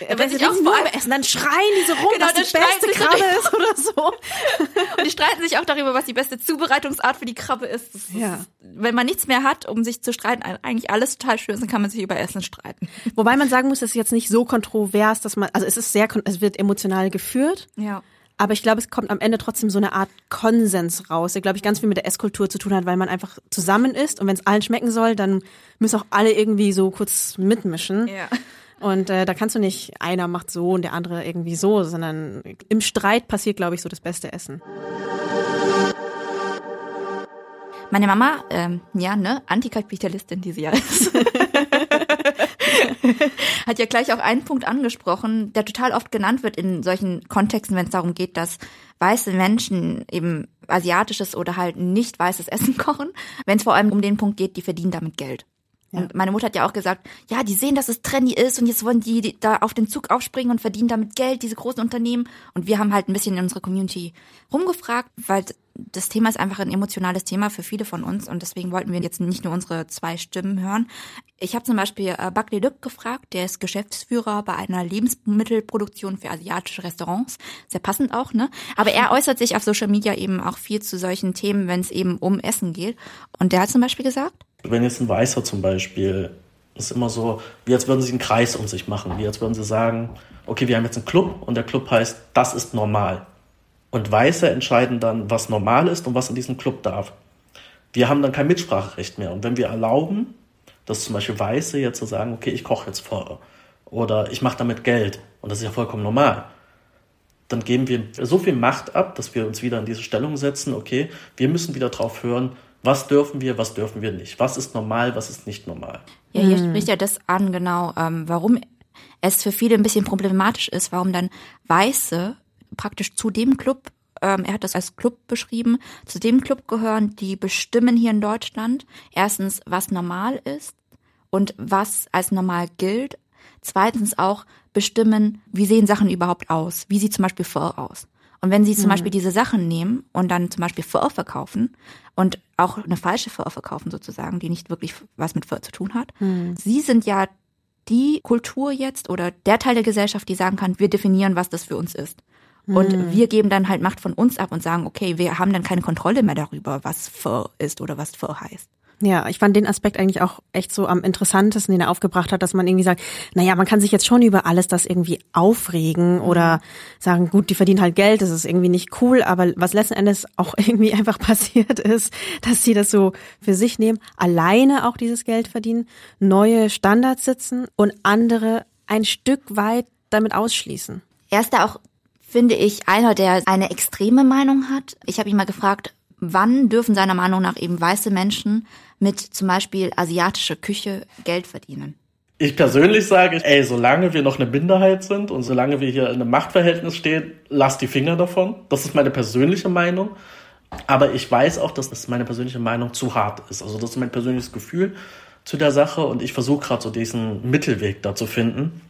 Ja, wenn sie denken, nur über Essen, dann schreien die so rum, Genau, dann die beste Krabbe ist oder so. Und die streiten sich auch darüber, was die beste Zubereitungsart für die Krabbe ist. Das ist Ja. Wenn man nichts mehr hat, um sich zu streiten, eigentlich alles total schön ist, dann kann man sich über Essen streiten. Wobei man sagen muss, es ist jetzt nicht so kontrovers, dass man, also es ist sehr, es wird emotional geführt. Ja. Aber ich glaube, es kommt am Ende trotzdem so eine Art Konsens raus, der, glaube ich, ganz viel mit der Esskultur zu tun hat, weil man einfach zusammen ist und wenn es allen schmecken soll, dann müssen auch alle irgendwie so kurz mitmischen. Ja. Und äh, da kannst du nicht, einer macht so und der andere irgendwie so, sondern im Streit passiert, glaube ich, so das beste Essen. Meine Mama, ähm, ja, ne, Antikapitalistin, die sie ja ist. hat ja gleich auch einen Punkt angesprochen, der total oft genannt wird in solchen Kontexten, wenn es darum geht, dass weiße Menschen eben asiatisches oder halt nicht weißes Essen kochen, wenn es vor allem um den Punkt geht, die verdienen damit Geld. Und meine Mutter hat ja auch gesagt, ja, die sehen, dass es trendy ist und jetzt wollen die da auf den Zug aufspringen und verdienen damit Geld, diese großen Unternehmen. Und wir haben halt ein bisschen in unserer Community rumgefragt, weil das Thema ist einfach ein emotionales Thema für viele von uns und deswegen wollten wir jetzt nicht nur unsere zwei Stimmen hören. Ich habe zum Beispiel äh, Buckley Lück gefragt, der ist Geschäftsführer bei einer Lebensmittelproduktion für asiatische Restaurants. Sehr passend auch, ne? Aber er äußert sich auf Social Media eben auch viel zu solchen Themen, wenn es eben um Essen geht. Und der hat zum Beispiel gesagt, wenn jetzt ein Weißer zum Beispiel, ist immer so, wie als würden sie einen Kreis um sich machen, wie als würden sie sagen, okay, wir haben jetzt einen Club und der Club heißt, das ist normal. Und Weiße entscheiden dann, was normal ist und was in diesem Club darf. Wir haben dann kein Mitspracherecht mehr. Und wenn wir erlauben, dass zum Beispiel Weiße jetzt so sagen, okay, ich koche jetzt vor oder ich mache damit Geld und das ist ja vollkommen normal, dann geben wir so viel Macht ab, dass wir uns wieder in diese Stellung setzen, okay, wir müssen wieder drauf hören, was dürfen wir, was dürfen wir nicht? Was ist normal, was ist nicht normal? Ja, hier spricht ja das an, genau, ähm, warum es für viele ein bisschen problematisch ist, warum dann Weiße praktisch zu dem Club, ähm, er hat das als Club beschrieben, zu dem Club gehören, die bestimmen hier in Deutschland erstens, was normal ist und was als normal gilt. Zweitens auch bestimmen, wie sehen Sachen überhaupt aus? Wie sieht zum Beispiel Pho aus? Und wenn sie zum Mhm. Beispiel diese Sachen nehmen und dann zum Beispiel Pho verkaufen und auch eine falsche Pho verkaufen sozusagen, die nicht wirklich was mit Pho zu tun hat, Mhm. sie sind ja die Kultur jetzt oder der Teil der Gesellschaft, die sagen kann, wir definieren, was das für uns ist. Und Mhm. wir geben dann halt Macht von uns ab und sagen, okay, wir haben dann keine Kontrolle mehr darüber, was Pho ist oder was Pho heißt. Ja, ich fand den Aspekt eigentlich auch echt so am interessantesten, den er aufgebracht hat, dass man irgendwie sagt, naja, man kann sich jetzt schon über alles das irgendwie aufregen oder sagen, gut, die verdienen halt Geld, das ist irgendwie nicht cool, aber was letzten Endes auch irgendwie einfach passiert ist, dass sie das so für sich nehmen, alleine auch dieses Geld verdienen, neue Standards sitzen und andere ein Stück weit damit ausschließen. Er ist da auch, finde ich, einer, der eine extreme Meinung hat. Ich habe ihn mal gefragt, wann dürfen seiner Meinung nach eben weiße Menschen mit zum Beispiel asiatischer Küche Geld verdienen? Ich persönlich sage, ey, solange wir noch eine Minderheit sind und solange wir hier in einem Machtverhältnis stehen, lass die Finger davon. Das ist meine persönliche Meinung. Aber ich weiß auch, dass das meine persönliche Meinung zu hart ist. Also das ist mein persönliches Gefühl zu der Sache und ich versuche gerade so diesen Mittelweg da zu finden.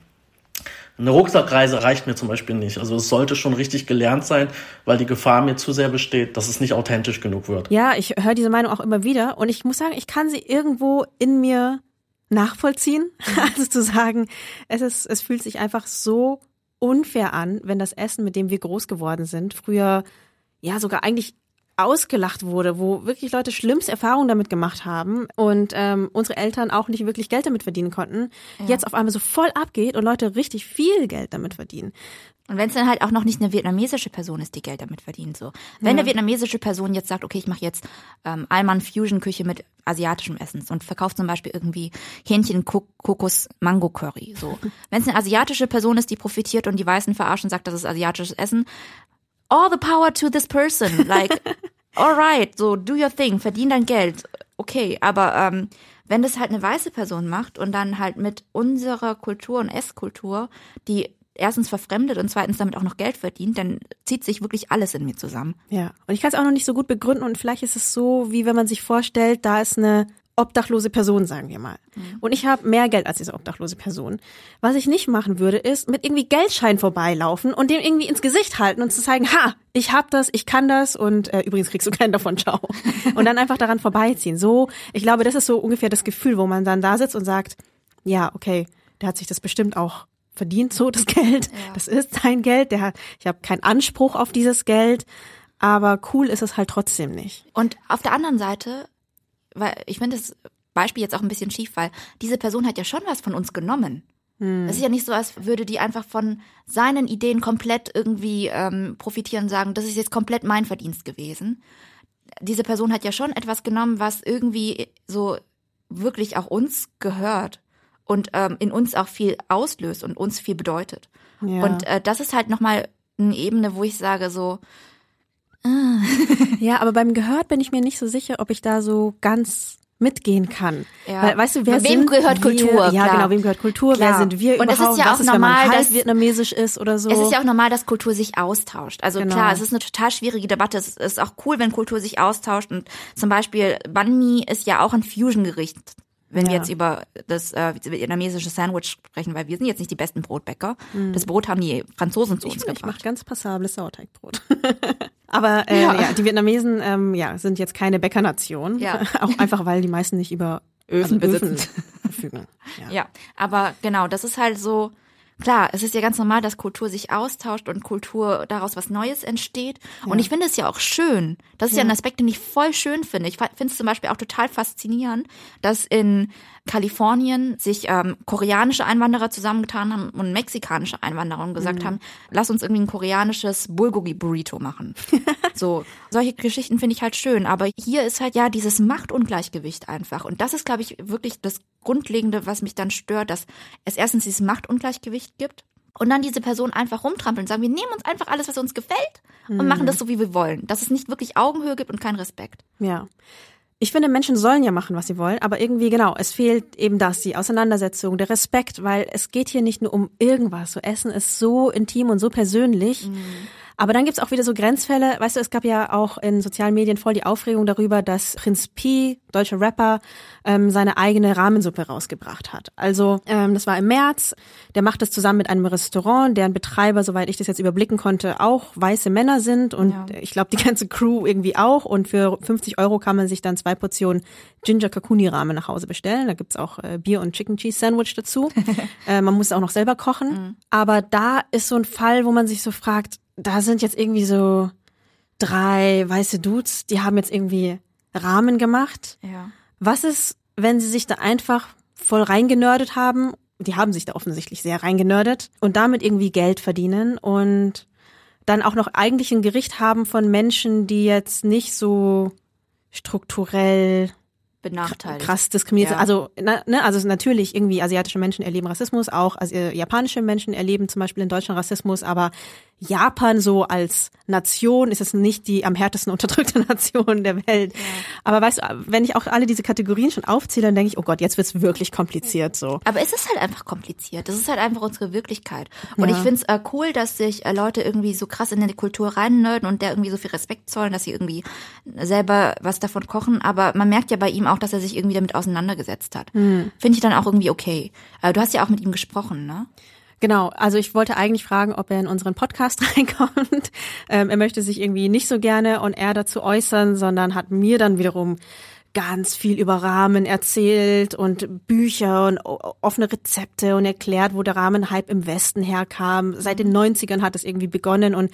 Eine Rucksackreise reicht mir zum Beispiel nicht. Also es sollte schon richtig gelernt sein, weil die Gefahr mir zu sehr besteht, dass es nicht authentisch genug wird. Ja, ich höre diese Meinung auch immer wieder und ich muss sagen, ich kann sie irgendwo in mir nachvollziehen. Also zu sagen, es ist, es fühlt sich einfach so unfair an, wenn das Essen, mit dem wir groß geworden sind, früher ja sogar eigentlich ausgelacht wurde, wo wirklich Leute schlimmste Erfahrungen damit gemacht haben und ähm, unsere Eltern auch nicht wirklich Geld damit verdienen konnten, Ja. jetzt auf einmal so voll abgeht und Leute richtig viel Geld damit verdienen. Und wenn es dann halt auch noch nicht eine vietnamesische Person ist, die Geld damit verdient, so. Wenn Ja. eine vietnamesische Person jetzt sagt, okay, ich mache jetzt ähm, Alman Fusion Küche mit asiatischem Essen und verkauft zum Beispiel irgendwie Hähnchen, Ko Kokos, Mango Curry, so. wenn es eine asiatische Person ist, die profitiert und die Weißen verarscht und sagt, das ist asiatisches Essen, all the power to this person, like, alright, so do your thing, verdien dein Geld, okay, aber ähm, wenn das halt eine weiße Person macht und dann halt mit unserer Kultur und Esskultur, die erstens verfremdet und zweitens damit auch noch Geld verdient, dann zieht sich wirklich alles in mir zusammen. Ja, und ich kann es auch noch nicht so gut begründen und vielleicht ist es so, wie wenn man sich vorstellt, da ist eine obdachlose Person, sagen wir mal. Und ich habe mehr Geld als diese obdachlose Person. Was ich nicht machen würde, ist mit irgendwie Geldschein vorbeilaufen und dem irgendwie ins Gesicht halten und zu zeigen, ha, ich hab das, ich kann das und äh, übrigens kriegst du keinen davon, ciao. Und dann einfach daran vorbeiziehen. So, ich glaube, das ist so ungefähr das Gefühl, wo man dann da sitzt und sagt, ja, okay, der hat sich das bestimmt auch verdient, so das Geld. Das ist sein Geld. Der hat, ich habe keinen Anspruch auf dieses Geld, aber cool ist es halt trotzdem nicht. Und auf der anderen Seite, weil ich finde das Beispiel jetzt auch ein bisschen schief, weil diese Person hat ja schon was von uns genommen. Hm. Es ist ja nicht so, als würde die einfach von seinen Ideen komplett irgendwie ähm, profitieren und sagen, das ist jetzt komplett mein Verdienst gewesen. Diese Person hat ja schon etwas genommen, was irgendwie so wirklich auch uns gehört und ähm, in uns auch viel auslöst und uns viel bedeutet. Ja. Und äh, das ist halt nochmal eine Ebene, wo ich sage so, Ja, aber beim Gehört bin ich mir nicht so sicher, ob ich da so ganz mitgehen kann. Ja. Weil, weißt du, wer Wem gehört wir? Kultur, Ja, klar. genau, wem gehört Kultur? Klar. Wer sind wir Und es ist überhaupt? ja auch ist, normal, dass- vietnamesisch ist oder so? Es ist ja auch normal, dass Kultur sich austauscht. Also Genau. klar, es ist eine total schwierige Debatte. Es ist auch cool, wenn Kultur sich austauscht. Und zum Beispiel Banh Mi ist ja auch ein Fusion-Gericht, wenn wir Ja. jetzt über das äh, vietnamesische Sandwich sprechen, weil wir sind jetzt nicht die besten Brotbäcker. Mhm. Das Brot haben die Franzosen zu uns ich, ich gebracht. mache ganz passables Sauerteigbrot. Aber äh, Ja. ja. die Vietnamesen ähm, ja, sind jetzt keine Bäckernation. Ja. auch einfach, weil die meisten nicht über Öfen also besitzen. verfügen. Ja. aber genau, das ist halt so, klar, es ist ja ganz normal, dass Kultur sich austauscht und Kultur daraus was Neues entsteht. Und Ja. ich finde es ja auch schön. Das ist ja, Ja. ein Aspekt, den ich voll schön finde. Ich finde es zum Beispiel auch total faszinierend, dass in Kalifornien sich ähm, koreanische Einwanderer zusammengetan haben und mexikanische Einwanderer und gesagt Mhm. haben, lass uns irgendwie ein koreanisches Bulgogi Burrito machen. so, solche Geschichten finde ich halt schön. Aber hier ist halt ja dieses Machtungleichgewicht einfach. Und das ist, glaube ich, wirklich das Grundlegende, was mich dann stört, dass es erstens dieses Machtungleichgewicht gibt. Und dann diese Person einfach rumtrampeln und sagen, wir nehmen uns einfach alles, was uns gefällt und Mhm. machen das so, wie wir wollen. Dass es nicht wirklich Augenhöhe gibt und kein Respekt. Ja. Ich finde, Menschen sollen ja machen, was sie wollen, aber irgendwie, genau, es fehlt eben das, die Auseinandersetzung, der Respekt, weil es geht hier nicht nur um irgendwas. So Essen ist so intim und so persönlich. Aber dann gibt's auch wieder so Grenzfälle. Weißt du, es gab ja auch in sozialen Medien voll die Aufregung darüber, dass Prinz Pi, deutscher Rapper, ähm, seine eigene Rahmensuppe rausgebracht hat. Also ähm, das war im März. Der macht das zusammen mit einem Restaurant, deren Betreiber, soweit ich das jetzt überblicken konnte, auch weiße Männer sind und ich glaube die ganze Crew irgendwie auch. Und für 50 Euro kann man sich dann zwei Portionen Ginger Kakuni Ramen nach Hause bestellen. Da gibt's auch äh, Bier und Chicken Cheese Sandwich dazu. äh, man muss es auch noch selber kochen. Aber da ist so ein Fall, wo man sich so fragt, da sind jetzt irgendwie so drei weiße Dudes, die haben jetzt irgendwie Rahmen gemacht. Ja. Was ist, wenn sie sich da einfach voll reingenördet haben? Die haben sich da offensichtlich sehr reingenördet und damit irgendwie Geld verdienen und dann auch noch eigentlich ein Gericht haben von Menschen, die jetzt nicht so strukturell Benachteiligt. krass diskriminiert sind. Ja. Also, na, ne, also natürlich irgendwie asiatische Menschen erleben Rassismus, auch also, japanische Menschen erleben zum Beispiel in Deutschland Rassismus, aber Japan so als Nation ist es nicht die am härtesten unterdrückte Nation der Welt. Aber weißt du, wenn ich auch alle diese Kategorien schon aufzähle, dann denke ich, oh Gott, jetzt wird's wirklich kompliziert so. Aber es ist halt einfach kompliziert. Das ist halt einfach unsere Wirklichkeit. Und Ja. ich find's äh, cool, dass sich äh, Leute irgendwie so krass in die Kultur reinnörden und der irgendwie so viel Respekt zollen, dass sie irgendwie selber was davon kochen. Aber man merkt ja bei ihm auch, dass er sich irgendwie damit auseinandergesetzt hat. Hm. Finde ich dann auch irgendwie okay. Äh, du hast ja auch mit ihm gesprochen, ne? Genau, also ich wollte eigentlich fragen, ob er in unseren Podcast reinkommt. Ähm, er möchte sich irgendwie nicht so gerne on air dazu äußern, sondern hat mir dann wiederum ganz viel über Rahmen erzählt und Bücher und offene Rezepte und erklärt, wo der Rahmenhype im Westen herkam. Seit den 90ern hat es irgendwie begonnen und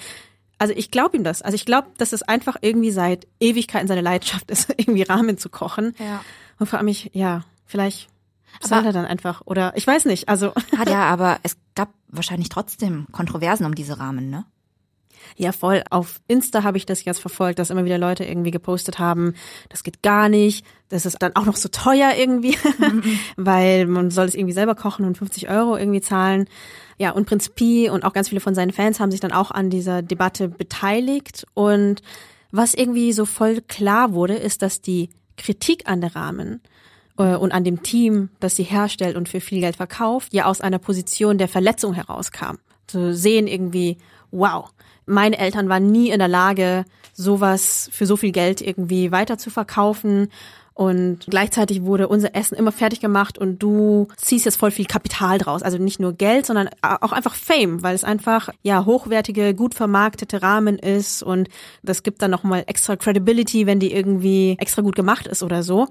also ich glaube ihm das. Also ich glaube, dass es einfach irgendwie seit Ewigkeiten seine Leidenschaft ist, irgendwie Rahmen zu kochen. Ja. Und frage mich, ja, vielleicht Aber- soll er dann einfach oder ich weiß nicht. Also Hat ja, aber es gab wahrscheinlich trotzdem Kontroversen um diese Rahmen, ne? Ja, voll. Auf Insta habe ich das jetzt verfolgt, dass immer wieder Leute irgendwie gepostet haben, das geht gar nicht, das ist dann auch noch so teuer irgendwie, weil man soll es irgendwie selber kochen und 50 Euro irgendwie zahlen. Ja, und Prinz Pi und auch ganz viele von seinen Fans haben sich dann auch an dieser Debatte beteiligt. Und was irgendwie so voll klar wurde, ist, dass die Kritik an der Rahmen und an dem Team, das sie herstellt und für viel Geld verkauft, ja aus einer Position der Verletzung herauskam. Zu sehen irgendwie, wow, meine Eltern waren nie in der Lage, sowas für so viel Geld irgendwie weiter zu verkaufen. Und gleichzeitig wurde unser Essen immer fertig gemacht und du ziehst jetzt voll viel Kapital draus. Also nicht nur Geld, sondern auch einfach Fame, weil es einfach ja hochwertige, gut vermarktete Rahmen ist und das gibt dann nochmal extra Credibility, wenn die irgendwie extra gut gemacht ist oder so.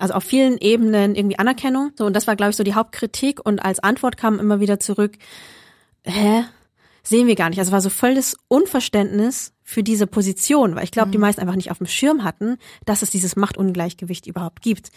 Also auf vielen Ebenen irgendwie Anerkennung. So, und das war, glaube ich, so die Hauptkritik. Und als Antwort kam immer wieder zurück, hä? Sehen wir gar nicht. Also war so volles Unverständnis für diese Position, weil ich glaube, die meisten einfach nicht auf dem Schirm hatten, dass es dieses Machtungleichgewicht überhaupt gibt.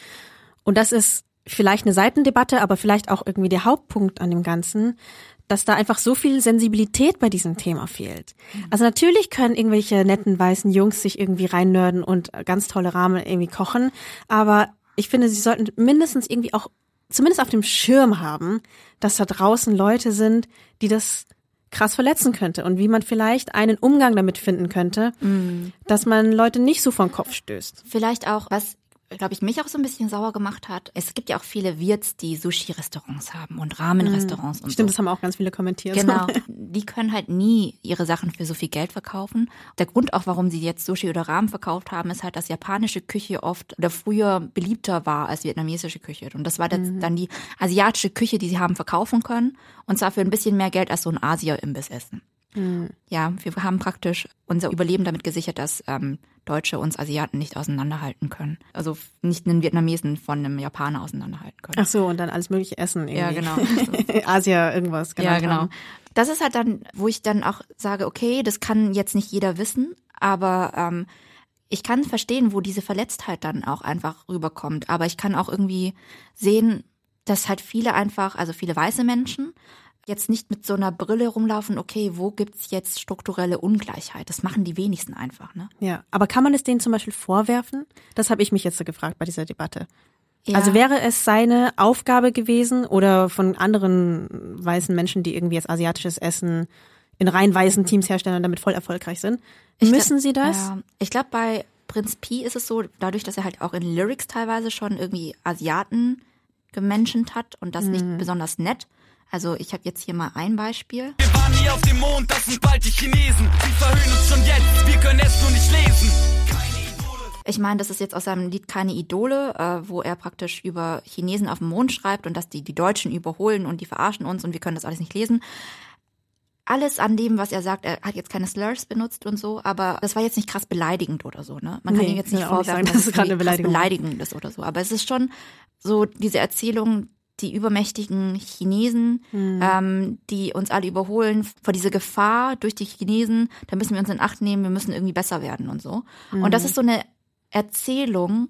Und das ist vielleicht eine Seitendebatte, aber vielleicht auch irgendwie der Hauptpunkt an dem Ganzen, dass da einfach so viel Sensibilität bei diesem Thema fehlt. Also natürlich können irgendwelche netten weißen Jungs sich irgendwie reinnörden und ganz tolle Rahmen irgendwie kochen, aber ich finde, sie sollten mindestens irgendwie auch zumindest auf dem Schirm haben, dass da draußen Leute sind, die das krass verletzen könnte und wie man vielleicht einen Umgang damit finden könnte, dass man Leute nicht so vom Kopf stößt. Vielleicht auch, was glaube ich, mich auch so ein bisschen sauer gemacht hat. Es gibt ja auch viele Wirts, die Sushi-Restaurants haben und Ramen-Restaurants und Stimmt, so. das haben auch ganz viele kommentiert. Genau. Die können halt nie ihre Sachen für so viel Geld verkaufen. Der Grund auch, warum sie jetzt Sushi oder Ramen verkauft haben, ist halt, dass japanische Küche oft oder früher beliebter war als vietnamesische Küche. Und das war Mhm. dann die asiatische Küche, die sie haben verkaufen können. Und zwar für ein bisschen mehr Geld als so ein Asia-Imbiss essen. Mhm. Ja, wir haben praktisch unser Überleben damit gesichert, dass ähm, Deutsche uns Asiaten nicht auseinanderhalten können. Also nicht einen Vietnamesen von einem Japaner auseinanderhalten können. Ach so, und dann alles mögliche Essen irgendwie. Ja, genau. Asia, irgendwas. Ja, genannt genau. haben. Das ist halt dann, wo ich dann auch sage, okay, das kann jetzt nicht jeder wissen, aber ähm, ich kann verstehen, wo diese Verletztheit dann auch einfach rüberkommt. Aber ich kann auch irgendwie sehen, dass halt viele einfach, also viele weiße Menschen, jetzt nicht mit so einer Brille rumlaufen, okay, wo gibt's jetzt strukturelle Ungleichheit? Das machen die wenigsten einfach, ne? Ja, aber kann man es denen zum Beispiel vorwerfen? Das habe ich mich jetzt so gefragt bei dieser Debatte. Ja. Also wäre es seine Aufgabe gewesen oder von anderen weißen Menschen, die irgendwie jetzt asiatisches Essen in rein weißen Teams herstellen und damit voll erfolgreich sind, Ich müssen glaub- sie das? Ja, ich glaube, bei Prinz Pi ist es so, dadurch, dass er halt auch in Lyrics teilweise schon irgendwie Asiaten gemenschent hat und das Mhm. nicht besonders nett. Also ich habe jetzt hier mal ein Beispiel. Wir waren nie auf dem Mond, das sind bald die Chinesen. Sie verhöhnen uns schon jetzt, wir können es nur nicht lesen. Ich meine, das ist jetzt aus seinem Lied Keine Idole, äh, wo er praktisch über Chinesen auf dem Mond schreibt und dass die die Deutschen überholen und die verarschen uns und wir können das alles nicht lesen. Alles an dem, was er sagt, er hat jetzt keine Slurs benutzt und so, aber das war jetzt nicht krass beleidigend oder so, ne? Man kann Nee, ihm jetzt nicht auch nicht vorwerfen, sagen, dass es gerade eine Beleidigung beleidigend ist oder so. Aber es ist schon so diese Erzählung, die übermächtigen Chinesen, Hm. ähm, die uns alle überholen, vor dieser Gefahr durch die Chinesen, da müssen wir uns in Acht nehmen, wir müssen irgendwie besser werden und so. Und das Mhm. ist so eine Erzählung,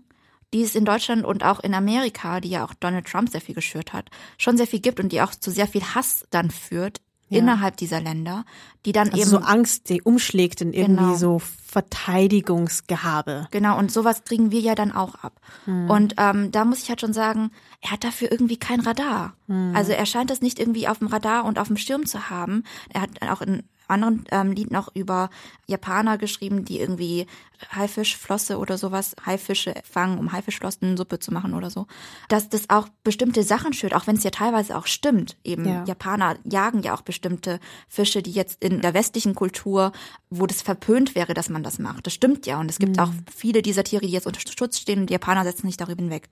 die es in Deutschland und auch in Amerika, die ja auch Donald Trump sehr viel geschürt hat, schon sehr viel gibt und die auch zu sehr viel Hass dann führt Ja. innerhalb dieser Länder, die dann Also eben so Angst, die umschlägt in irgendwie Genau. so Verteidigungsgehabe. Genau, und sowas kriegen wir ja dann auch ab. Hm. Und ähm, da muss ich halt schon sagen, er hat dafür irgendwie kein Radar. Hm. Also er scheint das nicht irgendwie auf dem Radar und auf dem Schirm zu haben. Er hat auch in anderen ähm, Lied noch über Japaner geschrieben, die irgendwie Haifischflosse oder sowas, Haifische fangen, um Haifischflossensuppe zu machen oder so. Dass das auch bestimmte Sachen schürt, auch wenn es ja teilweise auch stimmt. Eben Ja. Japaner jagen ja auch bestimmte Fische, die jetzt in der westlichen Kultur, wo das verpönt wäre, dass man das macht. Das stimmt ja. Und es gibt Mhm. auch viele dieser Tiere, die jetzt unter Schutz stehen und die Japaner setzen sich darüber hinweg.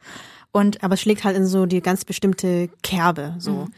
Und Aber es schlägt halt in so die ganz bestimmte Kerbe. So, Mhm.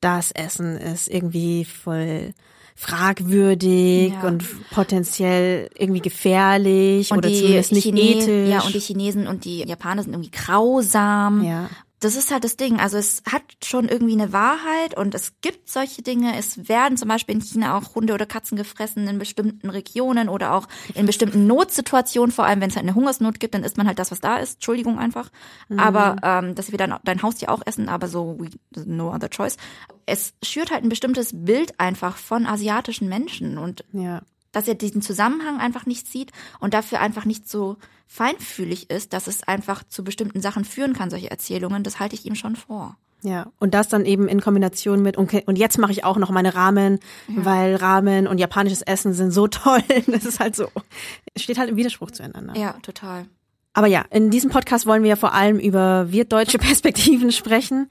das Essen ist irgendwie voll fragwürdig Ja. und potenziell irgendwie gefährlich oder zumindest nicht Chine- ethisch. Ja, und die Chinesen und die Japaner sind irgendwie grausam. Ja. Das ist halt das Ding. Also es hat schon irgendwie eine Wahrheit und es gibt solche Dinge. Es werden zum Beispiel in China auch Hunde oder Katzen gefressen in bestimmten Regionen oder auch in bestimmten Notsituationen. Vor allem, wenn es halt eine Hungersnot gibt, dann isst man halt das, was da ist. Entschuldigung einfach. Mhm. Aber ähm, dass wir dein, dein Haustier auch essen, aber so we, no other choice. Es schürt halt ein bestimmtes Bild einfach von asiatischen Menschen und ja. Dass er diesen Zusammenhang einfach nicht sieht und dafür einfach nicht so feinfühlig ist, dass es einfach zu bestimmten Sachen führen kann, solche Erzählungen, das halte ich ihm schon vor. Ja, und das dann eben in Kombination mit, okay, und jetzt mache ich auch noch meine Ramen, weil Ramen und japanisches Essen sind so toll. Das ist halt so, es steht halt im Widerspruch zueinander. Ja, total. Aber ja, in diesem Podcast wollen wir ja vor allem über wirtdeutsche Perspektiven sprechen.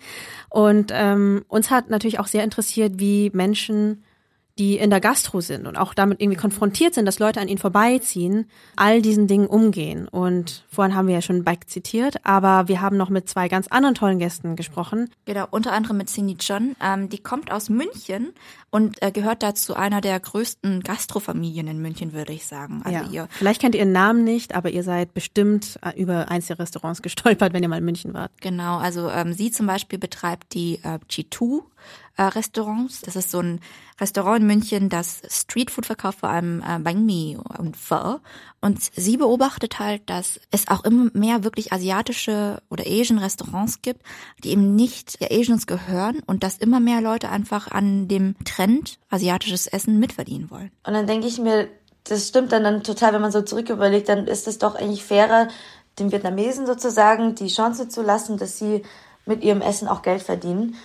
Und ähm, uns hat natürlich auch sehr interessiert, wie Menschen, die in der Gastro sind und auch damit irgendwie konfrontiert sind, dass Leute an ihnen vorbeiziehen, all diesen Dingen umgehen. Und vorhin haben wir ja schon Bike zitiert, aber wir haben noch mit zwei ganz anderen tollen Gästen gesprochen. Genau, unter anderem mit Cindy John. Ähm, die kommt aus München und äh, gehört dazu einer der größten Gastrofamilien in München, würde ich sagen. Also ja. ihr Vielleicht kennt ihr ihren Namen nicht, aber ihr seid bestimmt äh, über eins der Restaurants gestolpert, wenn ihr mal in München wart. Genau, also ähm, sie zum Beispiel betreibt die äh, Chitu äh, Restaurants. Das ist so ein Restaurant in München, das Streetfood verkauft, vor allem äh, Banh Mi und Pho. Und sie beobachtet halt, dass es auch immer mehr wirklich asiatische oder Asian Restaurants gibt, die eben nicht der Asians gehören und dass immer mehr Leute einfach an dem Trend asiatisches Essen mitverdienen wollen. Und dann denke ich mir, das stimmt dann, dann total, wenn man so zurück überlegt, dann ist es doch eigentlich fairer, den Vietnamesen sozusagen die Chance zu lassen, dass sie mit ihrem Essen auch Geld verdienen.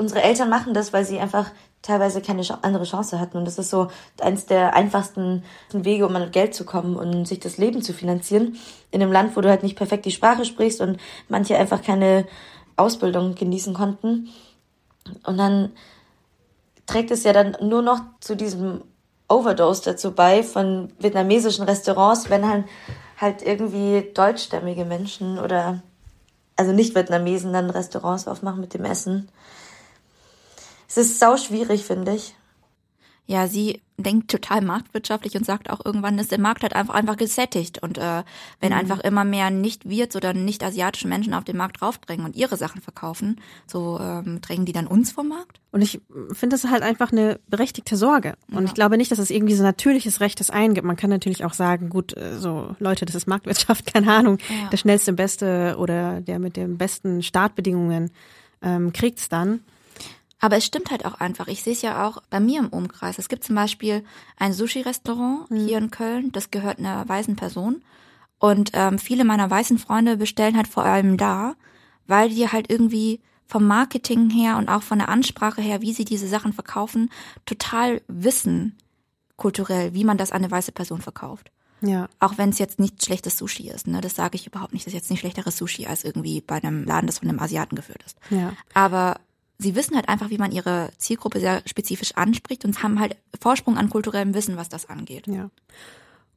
Unsere Eltern machen das, weil sie einfach teilweise keine andere Chance hatten. Und das ist so eins der einfachsten Wege, um an Geld zu kommen und sich das Leben zu finanzieren. In einem Land, wo du halt nicht perfekt die Sprache sprichst und manche einfach keine Ausbildung genießen konnten. Und dann trägt es ja dann nur noch zu diesem Overdose dazu bei von vietnamesischen Restaurants, wenn halt, halt irgendwie deutschstämmige Menschen oder also nicht Vietnamesen dann Restaurants aufmachen mit dem Essen. Es ist sau schwierig, finde ich. Ja, sie denkt total marktwirtschaftlich und sagt auch irgendwann ist der Markt halt einfach einfach gesättigt und äh, wenn mhm. einfach immer mehr nicht Wirts oder nicht asiatische Menschen auf den Markt draufdrängen und ihre Sachen verkaufen, so ähm, drängen die dann uns vom Markt? Und ich finde das halt einfach eine berechtigte Sorge und ja. ich glaube nicht, dass es irgendwie so natürliches Recht des einen gibt. Man kann natürlich auch sagen, gut, äh, so Leute, das ist Marktwirtschaft, keine Ahnung, ja. der schnellste, beste oder der mit den besten Startbedingungen ähm, kriegt's dann. Aber es stimmt halt auch einfach. Ich sehe es ja auch bei mir im Umkreis. Es gibt zum Beispiel ein Sushi-Restaurant mhm. hier in Köln, das gehört einer weißen Person. Und ähm, viele meiner weißen Freunde bestellen halt vor allem da, weil die halt irgendwie vom Marketing her und auch von der Ansprache her, wie sie diese Sachen verkaufen, total wissen, kulturell, wie man das an eine weiße Person verkauft. Ja. Auch wenn es jetzt nicht schlechtes Sushi ist, ne? Das sage ich überhaupt nicht. Das ist jetzt nicht schlechteres Sushi als irgendwie bei einem Laden, das von einem Asiaten geführt ist. Ja. Aber sie wissen halt einfach, wie man ihre Zielgruppe sehr spezifisch anspricht und haben halt Vorsprung an kulturellem Wissen, was das angeht. Ja.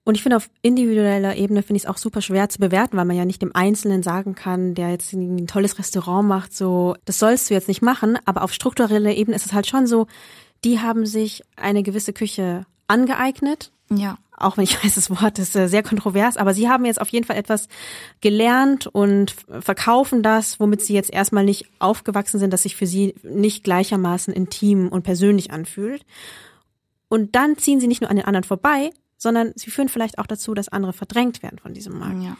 Und ich finde, auf individueller Ebene finde ich es auch super schwer zu bewerten, weil man ja nicht dem Einzelnen sagen kann, der jetzt ein tolles Restaurant macht, so, das sollst du jetzt nicht machen. Aber auf struktureller Ebene ist es halt schon so, die haben sich eine gewisse Küche angeeignet. Ja auch wenn ich weiß, das Wort ist äh, sehr kontrovers, aber sie haben jetzt auf jeden Fall etwas gelernt und verkaufen das, womit sie jetzt erstmal nicht aufgewachsen sind, dass sich für sie nicht gleichermaßen intim und persönlich anfühlt. Und dann ziehen sie nicht nur an den anderen vorbei, sondern sie führen vielleicht auch dazu, dass andere verdrängt werden von diesem Markt. Ja.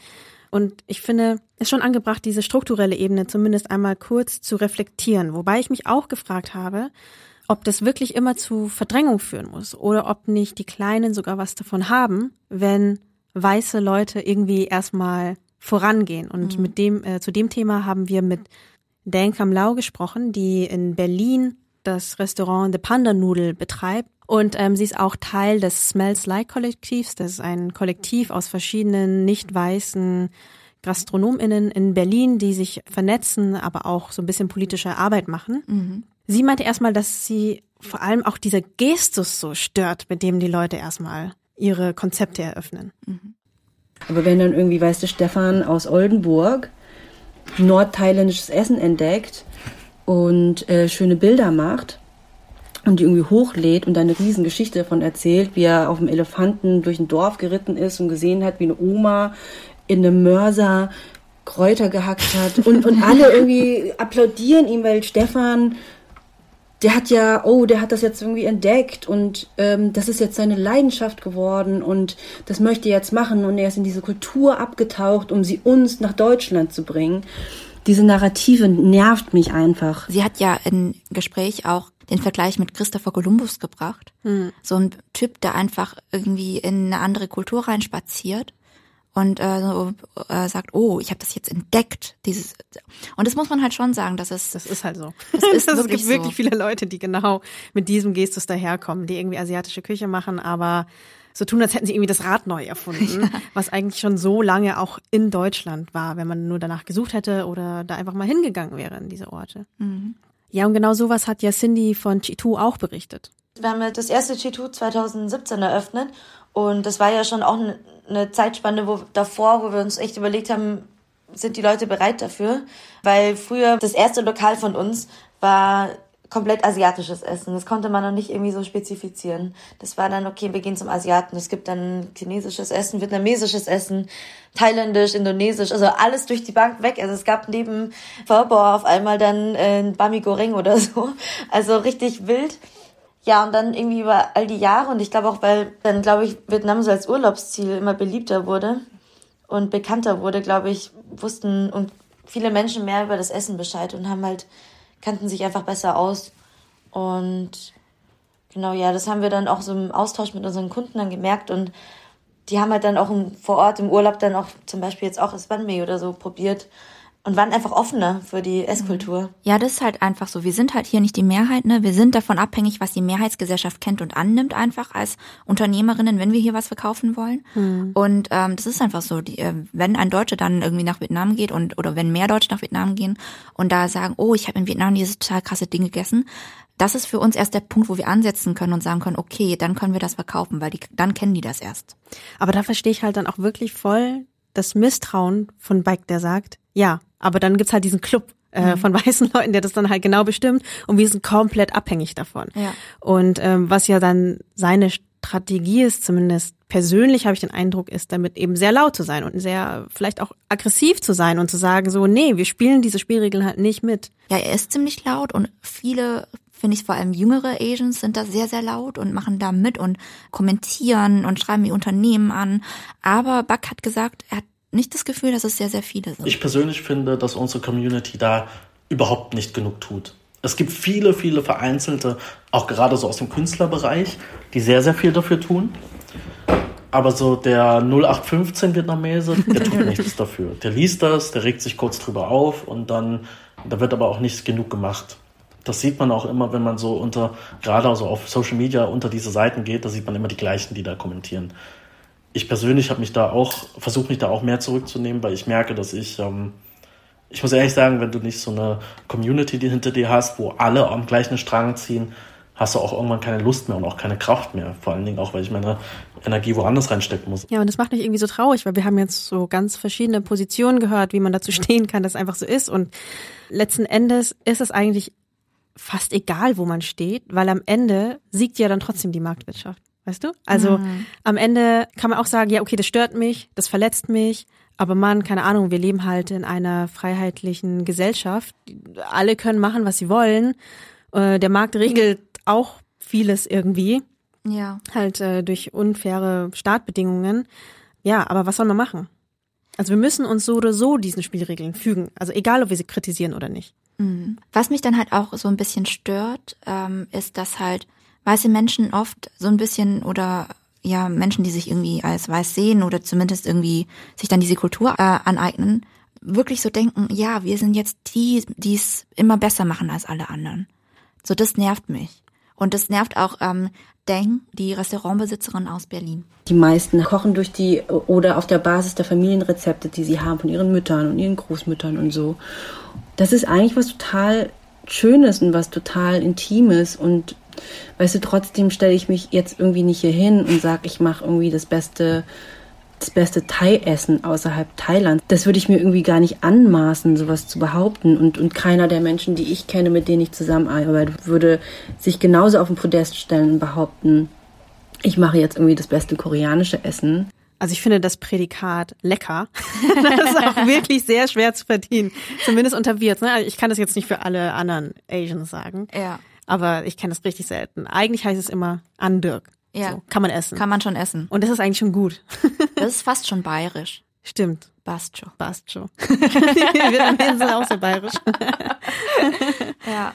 Und ich finde, es ist schon angebracht, diese strukturelle Ebene zumindest einmal kurz zu reflektieren. Wobei ich mich auch gefragt habe, ob das wirklich immer zu Verdrängung führen muss oder ob nicht die Kleinen sogar was davon haben, wenn weiße Leute irgendwie erstmal vorangehen. Und mhm. mit dem, äh, zu dem Thema haben wir mit Dan Kamlau gesprochen, die in Berlin das Restaurant The Panda Nudel betreibt. Und ähm, sie ist auch Teil des Smells Like Kollektivs. Das ist ein Kollektiv aus verschiedenen nicht weißen GastronomInnen in Berlin, die sich vernetzen, aber auch so ein bisschen politische Arbeit machen. Mhm. Sie meinte erstmal, dass sie vor allem auch dieser Gestus so stört, mit dem die Leute erstmal ihre Konzepte eröffnen. Mhm. Aber wenn dann irgendwie, weißt du, Stefan aus Oldenburg nordthailändisches Essen entdeckt und äh, schöne Bilder macht und die irgendwie hochlädt und eine riesen Geschichte davon erzählt, wie er auf dem Elefanten durch ein Dorf geritten ist und gesehen hat, wie eine Oma in einem Mörser Kräuter gehackt hat und, und alle irgendwie applaudieren ihm, weil Stefan der hat ja, oh, der hat das jetzt irgendwie entdeckt und ähm, das ist jetzt seine Leidenschaft geworden und das möchte er jetzt machen und er ist in diese Kultur abgetaucht, um sie uns nach Deutschland zu bringen. Diese Narrative nervt mich einfach. Sie hat ja im Gespräch auch den Vergleich mit Christopher Columbus gebracht. Mhm. So ein Typ, der einfach irgendwie in eine andere Kultur reinspaziert und äh, so, äh, sagt, oh, ich habe das jetzt entdeckt. Dieses und das muss man halt schon sagen, dass es das ist halt so. Das ist es wirklich gibt wirklich so. viele Leute, die genau mit diesem Gestus daherkommen, die irgendwie asiatische Küche machen, aber so tun, als hätten sie irgendwie das Rad neu erfunden, ja. was eigentlich schon so lange auch in Deutschland war, wenn man nur danach gesucht hätte oder da einfach mal hingegangen wäre in diese Orte. Mhm. Ja, und genau sowas hat ja Cindy von Chitu auch berichtet. Wir haben das erste Chitu 2017 eröffnet und das war ja schon auch eine Zeitspanne wo, davor, wo wir uns echt überlegt haben, sind die Leute bereit dafür? Weil früher das erste Lokal von uns war komplett asiatisches Essen. Das konnte man noch nicht irgendwie so spezifizieren. Das war dann, okay, wir gehen zum Asiaten. Es gibt dann chinesisches Essen, vietnamesisches Essen, thailändisch, indonesisch, also alles durch die Bank weg. Also es gab neben Pho auf einmal dann äh, ein Bami Goreng oder so. Also richtig wild. Ja, und dann irgendwie über all die Jahre und ich glaube auch, weil dann, glaube ich, Vietnam so als Urlaubsziel immer beliebter wurde und bekannter wurde, glaube ich, wussten und viele Menschen mehr über das Essen Bescheid und haben halt, kannten sich einfach besser aus. Und genau, ja, das haben wir dann auch so im Austausch mit unseren Kunden dann gemerkt und die haben halt dann auch im, vor Ort im Urlaub dann auch zum Beispiel jetzt auch das Banh Mi oder so probiert. Und waren einfach offener für die Esskultur. Ja, das ist halt einfach so. Wir sind halt hier nicht die Mehrheit, ne? Wir sind davon abhängig, was die Mehrheitsgesellschaft kennt und annimmt, einfach als Unternehmerinnen, wenn wir hier was verkaufen wollen. Hm. Und ähm, das ist einfach so. Die, äh, wenn ein Deutscher dann irgendwie nach Vietnam geht und oder wenn mehr Deutsche nach Vietnam gehen und da sagen, oh, ich habe in Vietnam dieses total krasse Ding gegessen, das ist für uns erst der Punkt, wo wir ansetzen können und sagen können, okay, dann können wir das verkaufen, weil die, dann kennen die das erst. Aber da verstehe ich halt dann auch wirklich voll das Misstrauen von Bike, der sagt, ja, aber dann gibt's halt diesen Club äh, Mhm. von weißen Leuten, der das dann halt genau bestimmt und wir sind komplett abhängig davon. Ja. Und ähm, was ja dann seine Strategie ist, zumindest persönlich habe ich den Eindruck, ist damit eben sehr laut zu sein und sehr vielleicht auch aggressiv zu sein und zu sagen so, nee, wir spielen diese Spielregeln halt nicht mit. Ja, er ist ziemlich laut und viele, finde ich vor allem jüngere Asians sind da sehr, sehr laut und machen da mit und kommentieren und schreiben die Unternehmen an. Aber Buck hat gesagt, er hat nicht das Gefühl, dass es sehr, sehr viele sind. Ich persönlich finde, dass unsere Community da überhaupt nicht genug tut. Es gibt viele, viele vereinzelte, auch gerade so aus dem Künstlerbereich, die sehr, sehr viel dafür tun. Aber so der 0815 Vietnamese, der tut nichts dafür. Der liest das, der regt sich kurz drüber auf und dann, da wird aber auch nicht genug gemacht. Das sieht man auch immer, wenn man so unter, gerade also auf Social Media unter diese Seiten geht, da sieht man immer die gleichen, die da kommentieren. Ich persönlich habe mich da auch, versuche mich da auch mehr zurückzunehmen, weil ich merke, dass ich, ähm, ich muss ehrlich sagen, wenn du nicht so eine Community die hinter dir hast, wo alle am gleichen Strang ziehen, hast du auch irgendwann keine Lust mehr und auch keine Kraft mehr. Vor allen Dingen auch, weil ich meine Energie woanders reinstecken muss. Ja, und das macht mich irgendwie so traurig, weil wir haben jetzt so ganz verschiedene Positionen gehört, wie man dazu stehen kann, dass es einfach so ist. Und letzten Endes ist es eigentlich fast egal, wo man steht, weil am Ende siegt ja dann trotzdem die Marktwirtschaft. Weißt du? Also Mhm. am Ende kann man auch sagen, ja, okay, das stört mich, das verletzt mich, aber man, keine Ahnung, wir leben halt in einer freiheitlichen Gesellschaft. Alle können machen, was sie wollen. Äh, Der Markt regelt auch vieles irgendwie Ja. halt äh, durch unfaire Startbedingungen. Ja, aber was soll man machen? Also wir müssen uns so oder so diesen Spielregeln fügen. Also egal, ob wir sie kritisieren oder nicht. Mhm. Was mich dann halt auch so ein bisschen stört, ähm, ist, dass halt weiße Menschen oft so ein bisschen oder ja Menschen, die sich irgendwie als weiß sehen oder zumindest irgendwie sich dann diese Kultur äh, aneignen, wirklich so denken, ja, wir sind jetzt die, die es immer besser machen als alle anderen. So, das nervt mich. Und das nervt auch ähm, Deng, die Restaurantbesitzerin aus Berlin. Die meisten kochen durch die oder auf der Basis der Familienrezepte, die sie haben von ihren Müttern und ihren Großmüttern und so. Das ist eigentlich was total Schönes und was total Intimes und weißt du, trotzdem stelle ich mich jetzt irgendwie nicht hier hin und sage, ich mache irgendwie das beste das beste Thai-Essen außerhalb Thailands. Das würde ich mir irgendwie gar nicht anmaßen, sowas zu behaupten. Und, und keiner der Menschen, die ich kenne, mit denen ich zusammenarbeite, würde sich genauso auf den Podest stellen und behaupten, ich mache jetzt irgendwie das beste koreanische Essen. Also ich finde das Prädikat lecker. das ist auch wirklich sehr schwer zu verdienen. Zumindest unter Wirts. Ne? Also Ich kann das jetzt nicht für alle anderen Asians sagen. Ja. Aber ich kenne das richtig selten. Eigentlich heißt es immer Andirk. Ja. So, kann man essen. Kann man schon essen. Und das ist eigentlich schon gut. Das ist fast schon bayerisch. Stimmt. Bastjo. Bastjo. Vietnamesen sind auch so bayerisch. Ja.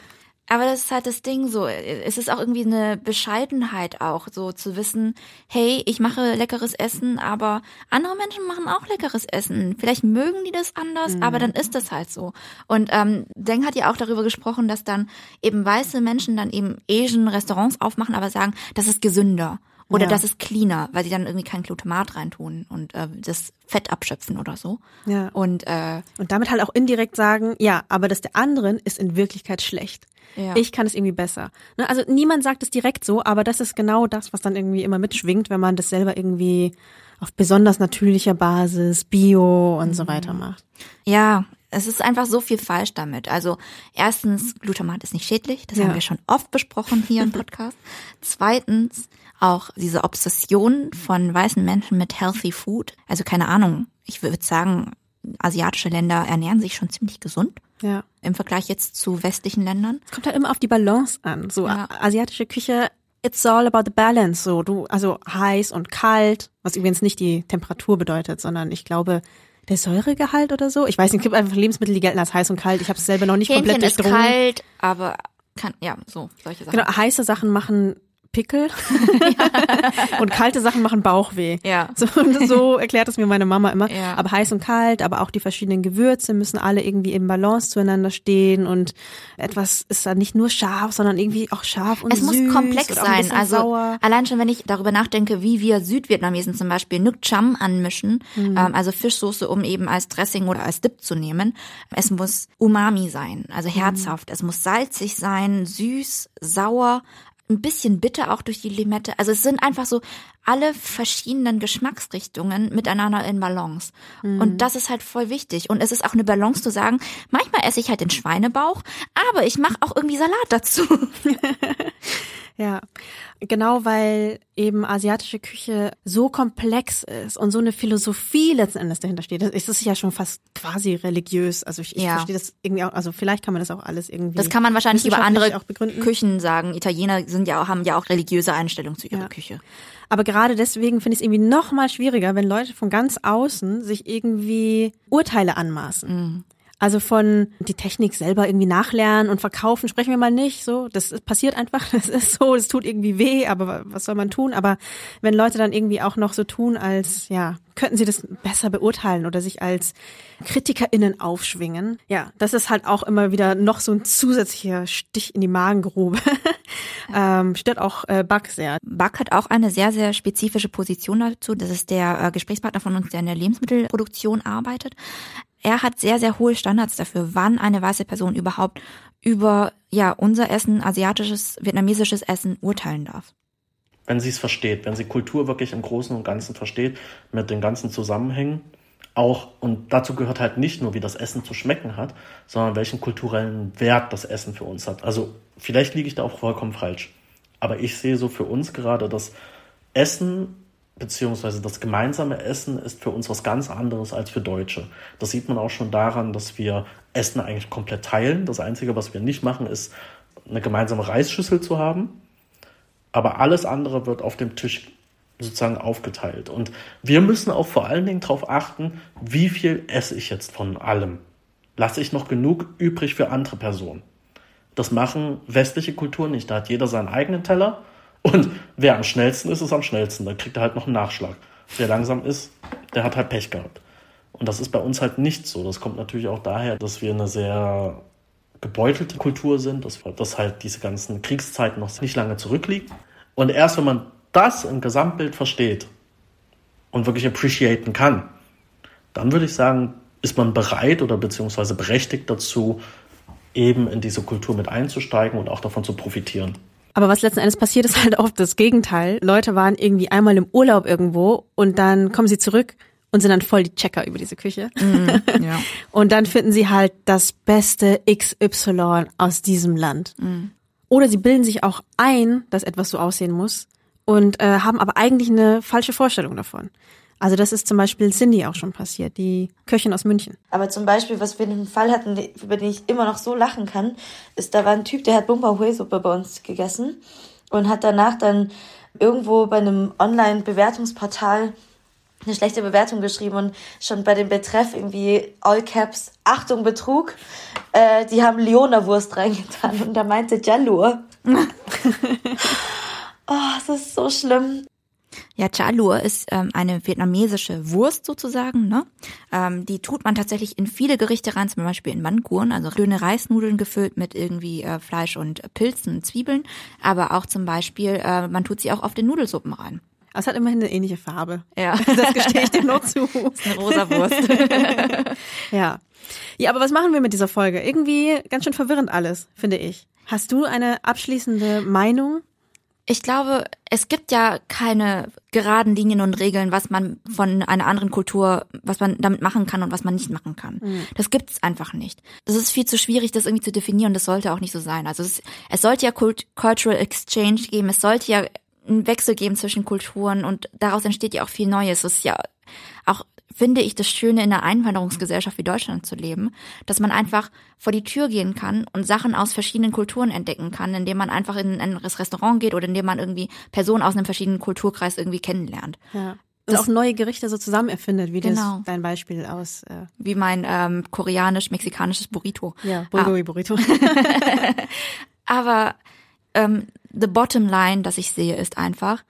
Aber das ist halt das Ding so. Es ist auch irgendwie eine Bescheidenheit auch, so zu wissen, hey, ich mache leckeres Essen, aber andere Menschen machen auch leckeres Essen. Vielleicht mögen die das anders, Mhm. aber dann ist das halt so. Und ähm, Deng hat ja auch darüber gesprochen, dass dann eben weiße Menschen dann eben Asian Restaurants aufmachen, aber sagen, das ist gesünder. Oder Ja. das ist cleaner, weil sie dann irgendwie kein Glutamat reintun und äh, das Fett abschöpfen oder so. Ja. Und äh, Und damit halt auch indirekt sagen, ja, aber das der anderen ist in Wirklichkeit schlecht. Ja. Ich kann es irgendwie besser. Ne? Also niemand sagt es direkt so, aber das ist genau das, was dann irgendwie immer mitschwingt, wenn man das selber irgendwie auf besonders natürlicher Basis, Bio und so weiter macht. Ja, es ist einfach so viel falsch damit. Also erstens, Glutamat ist nicht schädlich, das Ja. haben wir schon oft besprochen hier im Podcast. Zweitens, auch diese Obsession von weißen Menschen mit Healthy Food. Also keine Ahnung, ich würde sagen, asiatische Länder ernähren sich schon ziemlich gesund Ja. im Vergleich jetzt zu westlichen Ländern. Es kommt halt immer auf die Balance an. So a- asiatische Küche, it's all about the balance. So du, also heiß und kalt, was übrigens nicht die Temperatur bedeutet, sondern ich glaube der Säuregehalt oder so. Ich weiß nicht, es gibt einfach Lebensmittel, die gelten als heiß und kalt. Ich habe es selber noch nicht Hähnchen komplett ist durchdrungen. kalt, aber kann, ja, so, solche Sachen. Genau, heiße Sachen machen Pickel und kalte Sachen machen Bauchweh. Ja. So, so erklärt es mir meine Mama immer. Ja. Aber heiß und kalt, aber auch die verschiedenen Gewürze müssen alle irgendwie im Balance zueinander stehen und etwas ist da nicht nur scharf, sondern irgendwie auch scharf und Es süß muss komplex sein. Also sauer. allein schon, wenn ich darüber nachdenke, wie wir Südvietnamesen zum Beispiel Nuc Cham anmischen, Mhm. ähm, also Fischsoße, um eben als Dressing oder als Dip zu nehmen. Es muss Umami sein, also herzhaft. Es muss salzig sein, süß, sauer, ein bisschen bitter auch durch die Limette. Also es sind einfach so alle verschiedenen Geschmacksrichtungen miteinander in Balance. Mhm. Und das ist halt voll wichtig. Und es ist auch eine Balance zu sagen, manchmal esse ich halt den Schweinebauch, aber ich mache auch irgendwie Salat dazu. Ja, genau, weil eben asiatische Küche so komplex ist und so eine Philosophie letzten Endes dahinter steht. Das ist ja schon fast quasi religiös. Also ich, ich Ja. verstehe das irgendwie auch, also vielleicht kann man das auch alles irgendwie. Das kann man wahrscheinlich über andere wissenschaftlich auch begründen. Küchen sagen. Italiener sind ja auch, haben ja auch religiöse Einstellungen zu ihrer Küche. Aber gerade deswegen finde ich es irgendwie noch mal schwieriger, wenn Leute von ganz außen sich irgendwie Urteile anmaßen. Mhm. Also von die Technik selber irgendwie nachlernen und verkaufen, sprechen wir mal nicht so. Das passiert einfach, das ist so, es tut irgendwie weh, aber was soll man tun? Aber wenn Leute dann irgendwie auch noch so tun, als ja, könnten sie das besser beurteilen oder sich als KritikerInnen aufschwingen, ja, das ist halt auch immer wieder noch so ein zusätzlicher Stich in die Magengrube. ähm, stört auch äh, Buck sehr. Buck hat auch eine sehr, sehr spezifische Position dazu. Das ist der äh, Gesprächspartner von uns, der in der Lebensmittelproduktion arbeitet. Er hat sehr, sehr hohe Standards dafür, wann eine weiße Person überhaupt über ja unser Essen, asiatisches, vietnamesisches Essen urteilen darf. wenn sie es versteht, wenn sie Kultur wirklich im Großen und Ganzen versteht, mit den ganzen Zusammenhängen, auch, und dazu gehört halt nicht nur, wie das Essen zu schmecken hat, sondern welchen kulturellen Wert das Essen für uns hat. Also vielleicht liege ich da auch vollkommen falsch, aber ich sehe so für uns gerade, dass Essen beziehungsweise das gemeinsame Essen ist für uns was ganz anderes als für Deutsche. Das sieht man auch schon daran, dass wir Essen eigentlich komplett teilen. Das Einzige, was wir nicht machen, ist eine gemeinsame Reisschüssel zu haben aber alles andere wird auf dem Tisch sozusagen aufgeteilt. Und wir müssen auch vor allen Dingen darauf achten, wie viel esse ich jetzt von allem. Lasse ich noch genug übrig für andere Personen? Das machen westliche Kulturen nicht. Da hat jeder seinen eigenen Teller und wer am schnellsten ist, ist am schnellsten. Da kriegt er halt noch einen Nachschlag. Wer langsam ist, der hat halt Pech gehabt. Und das ist bei uns halt nicht so. Das kommt natürlich auch daher, dass wir eine sehr gebeutelte Kultur sind, dass, dass halt diese ganzen Kriegszeiten noch nicht lange zurückliegen. Und erst wenn man das im Gesamtbild versteht und wirklich appreciaten kann, dann würde ich sagen, ist man bereit oder beziehungsweise berechtigt dazu, eben in diese Kultur mit einzusteigen und auch davon zu profitieren. Aber was letzten Endes passiert, ist halt oft das Gegenteil. Leute waren irgendwie einmal im Urlaub irgendwo und dann kommen sie zurück und sind dann voll die Checker über diese Küche. ja. Und dann finden sie halt das beste XY aus diesem Land. Oder sie bilden sich auch ein, dass etwas so aussehen muss und äh, haben aber eigentlich eine falsche Vorstellung davon. Also das ist zum Beispiel Cindy auch schon passiert, die Köchin aus München. Aber zum Beispiel, was wir einen Fall hatten, über den ich immer noch so lachen kann, ist, da war ein Typ, der hat Bumba Hui-Suppe bei uns gegessen und hat danach dann irgendwo bei einem Online-Bewertungsportal eine schlechte Bewertung geschrieben und schon bei dem Betreff irgendwie All Caps, Achtung Betrug, äh, die haben Leona-Wurst reingetan und da meinte Jalur. oh, das ist so schlimm. Ja, Chalur ist ähm, eine vietnamesische Wurst sozusagen. Ne? Ähm, die tut man tatsächlich in viele Gerichte rein, zum Beispiel in Manguren, also dünne Reisnudeln gefüllt mit irgendwie äh, Fleisch und Pilzen und Zwiebeln. Aber auch zum Beispiel, äh, man tut sie auch auf den Nudelsuppen rein. Aber es hat immerhin eine ähnliche Farbe. Ja. Das gestehe ich dem noch zu. ist eine rosa Wurst. ja. Ja, aber was machen wir mit dieser Folge? Irgendwie ganz schön verwirrend alles, finde ich. Hast du eine abschließende Meinung? Ich glaube, es gibt ja keine geraden Linien und Regeln, was man von einer anderen Kultur, was man damit machen kann und was man nicht machen kann. Mhm. Das gibt's einfach nicht. Das ist viel zu schwierig, das irgendwie zu definieren. Das sollte auch nicht so sein. Also es, es sollte ja Kult Cultural Exchange geben. Es sollte ja einen Wechsel geben zwischen Kulturen und daraus entsteht ja auch viel Neues. Es ist ja auch finde ich das Schöne in einer Einwanderungsgesellschaft wie Deutschland zu leben, dass man einfach vor die Tür gehen kann und Sachen aus verschiedenen Kulturen entdecken kann, indem man einfach in ein Restaurant geht oder indem man irgendwie Personen aus einem verschiedenen Kulturkreis irgendwie kennenlernt. Ja. Und auch neue Gerichte so zusammen erfindet, wie Genau. das dein Beispiel aus. Äh, Wie mein ähm, koreanisch-mexikanisches Burrito. ja, Bulgogi Burrito. Aber ähm, the bottom line, das ich sehe, ist einfach,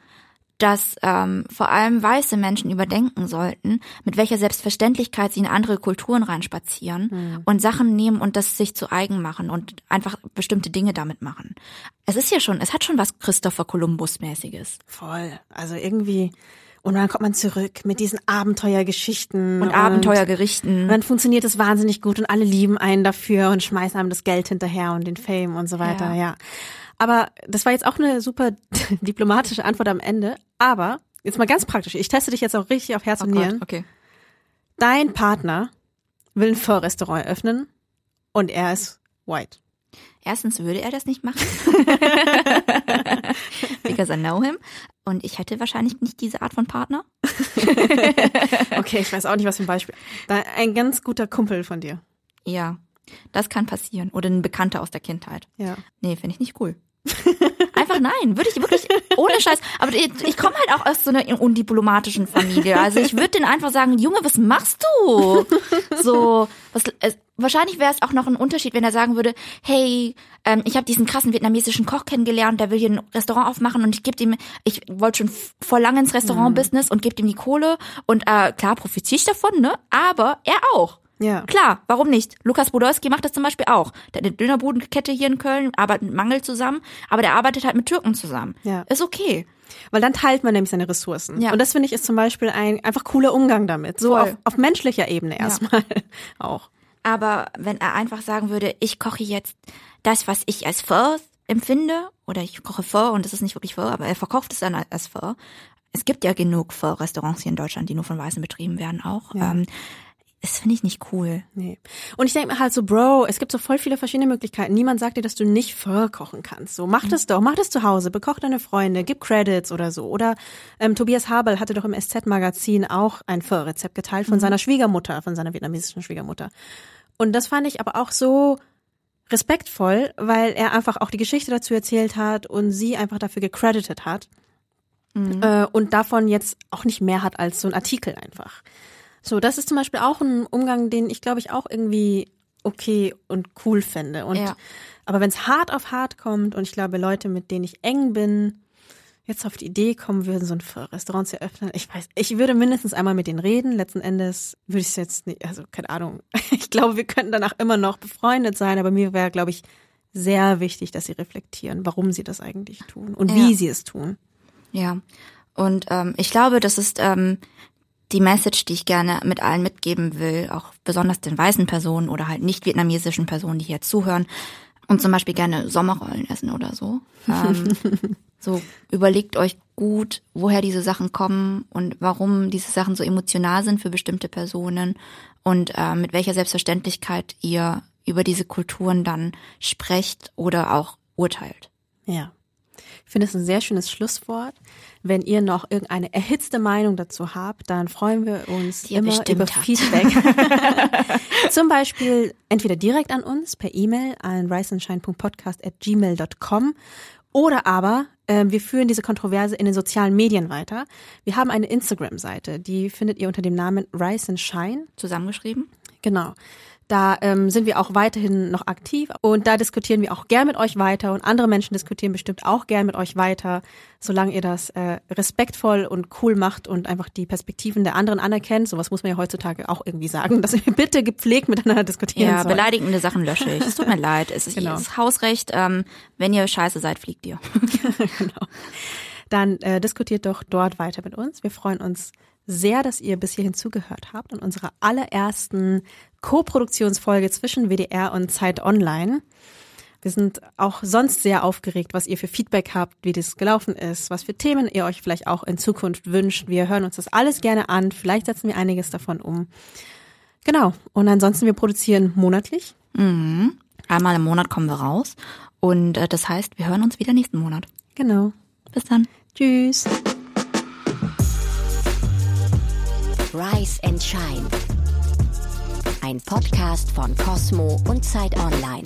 dass ähm, vor allem weiße Menschen überdenken sollten, mit welcher Selbstverständlichkeit sie in andere Kulturen reinspazieren Hm. und Sachen nehmen und das sich zu eigen machen und einfach bestimmte Dinge damit machen. Es ist ja schon, es hat schon was Christopher Columbus-mäßiges. Voll. Also irgendwie. Und dann kommt man zurück mit diesen Abenteuergeschichten. Und Abenteuergerichten. Und dann funktioniert es wahnsinnig gut und alle lieben einen dafür und schmeißen einem das Geld hinterher und den Fame und so weiter, Ja. ja. Aber das war jetzt auch eine super diplomatische Antwort am Ende. Aber jetzt mal ganz praktisch. Ich teste dich jetzt auch richtig auf Herz Oh und Gott, Nieren. okay. Dein Partner will ein Pho-Restaurant eröffnen und er ist white. Erstens würde er das nicht machen. Because I know him. Und ich hätte wahrscheinlich nicht diese Art von Partner. Okay, ich weiß auch nicht, was für ein Beispiel. Ein ganz guter Kumpel von dir. Ja, das kann passieren. Oder ein Bekannter aus der Kindheit. Ja. Nee, finde ich nicht cool. Einfach nein, würde ich wirklich ohne Scheiß. Aber ich, ich komme halt auch aus so einer undiplomatischen Familie. Also ich würde den einfach sagen, Junge, was machst du? So, was, wahrscheinlich wäre es auch noch ein Unterschied, wenn er sagen würde, hey, ähm, ich habe diesen krassen vietnamesischen Koch kennengelernt, der will hier ein Restaurant aufmachen und ich gebe ihm, ich wollte schon vor lange ins Restaurant-Business und gebe ihm die Kohle und äh, klar profitiere ich davon, ne? Aber er auch. Ja. Klar, warum nicht? Lukas Podolski macht das zum Beispiel auch. Der hat eine Dönerbudenkette hier in Köln, arbeitet mit Mangel zusammen, aber der arbeitet halt mit Türken zusammen. Ja. Ist okay. Weil dann teilt man nämlich seine Ressourcen. Ja. Und das finde ich ist zum Beispiel ein einfach cooler Umgang damit. So auf, auf menschlicher Ebene erstmal auch. Aber wenn er einfach sagen würde, ich koche jetzt das, was ich als Pho empfinde, oder ich koche Pho und das ist nicht wirklich Pho, aber er verkauft es dann als Pho. Es gibt ja genug Pho-Restaurants hier in Deutschland, die nur von Weißen betrieben werden auch. Ja. Ähm, das finde ich nicht cool. Nee. Und ich denke mir halt so, Bro, es gibt so voll viele verschiedene Möglichkeiten. Niemand sagt dir, dass du nicht Pho kochen kannst. So, mach das doch, mach das zu Hause, bekoch deine Freunde, gib Credits oder so. Oder ähm, Tobias Habel hatte doch im SZ-Magazin auch ein Pho-Rezept geteilt von Mhm. seiner Schwiegermutter, von seiner vietnamesischen Schwiegermutter. Und das fand ich aber auch so respektvoll, weil er einfach auch die Geschichte dazu erzählt hat und sie einfach dafür gecredited hat. Mhm. Äh, und davon jetzt auch nicht mehr hat als so ein Artikel einfach. So, das ist zum Beispiel auch ein Umgang, den ich glaube ich auch irgendwie okay und cool fände. Und Ja. aber wenn es hart auf hart kommt und ich glaube Leute, mit denen ich eng bin, jetzt auf die Idee kommen würden, so ein Restaurant zu eröffnen, ich weiß, ich würde mindestens einmal mit denen reden. Letzten Endes würde ich es jetzt nicht, also keine Ahnung. Ich glaube, wir könnten danach immer noch befreundet sein, aber mir wäre, glaube ich, sehr wichtig, dass sie reflektieren, warum sie das eigentlich tun und Ja. wie sie es tun. Ja. Und ähm, ich glaube, das ist ähm, die Message, die ich gerne mit allen mitgeben will, auch besonders den weißen Personen oder halt nicht vietnamesischen Personen, die hier zuhören und zum Beispiel gerne Sommerrollen essen oder so. Ähm, so überlegt euch gut, woher diese Sachen kommen und warum diese Sachen so emotional sind für bestimmte Personen und äh, mit welcher Selbstverständlichkeit ihr über diese Kulturen dann sprecht oder auch urteilt. Ja. Ich finde es ein sehr schönes Schlusswort. Wenn ihr noch irgendeine erhitzte Meinung dazu habt, dann freuen wir uns immer über habt. Feedback. Zum Beispiel entweder direkt an uns per E-Mail an riceandshine.podcast@gmail.com oder aber äh, wir führen diese Kontroverse in den sozialen Medien weiter. Wir haben eine Instagram-Seite, die findet ihr unter dem Namen Rice and Shine. Zusammengeschrieben? Genau. Da ähm, sind wir auch weiterhin noch aktiv und da diskutieren wir auch gern mit euch weiter und andere Menschen diskutieren bestimmt auch gern mit euch weiter, solange ihr das äh, respektvoll und cool macht und einfach die Perspektiven der anderen anerkennt. Sowas muss man ja heutzutage auch irgendwie sagen, dass wir bitte gepflegt miteinander diskutieren Ja, sollen. beleidigende Sachen lösche ich. Es tut mir leid. Es ist, Genau. es ist Hausrecht. Ähm, wenn ihr scheiße seid, fliegt ihr. Dann äh, diskutiert doch dort weiter mit uns. Wir freuen uns sehr, dass ihr bis hierhin zugehört habt und unserer allerersten Co-Produktionsfolge zwischen WDR und Zeit Online. Wir sind auch sonst sehr aufgeregt, was ihr für Feedback habt, wie das gelaufen ist, was für Themen ihr euch vielleicht auch in Zukunft wünscht. Wir hören uns das alles gerne an. Vielleicht setzen wir einiges davon um. Genau. Und ansonsten, wir produzieren monatlich. Mhm. Einmal im Monat kommen wir raus. Und äh, das heißt, wir hören uns wieder nächsten Monat. Genau. Bis dann. Tschüss. Rise and Shine. Ein Podcast von Cosmo und Zeit Online.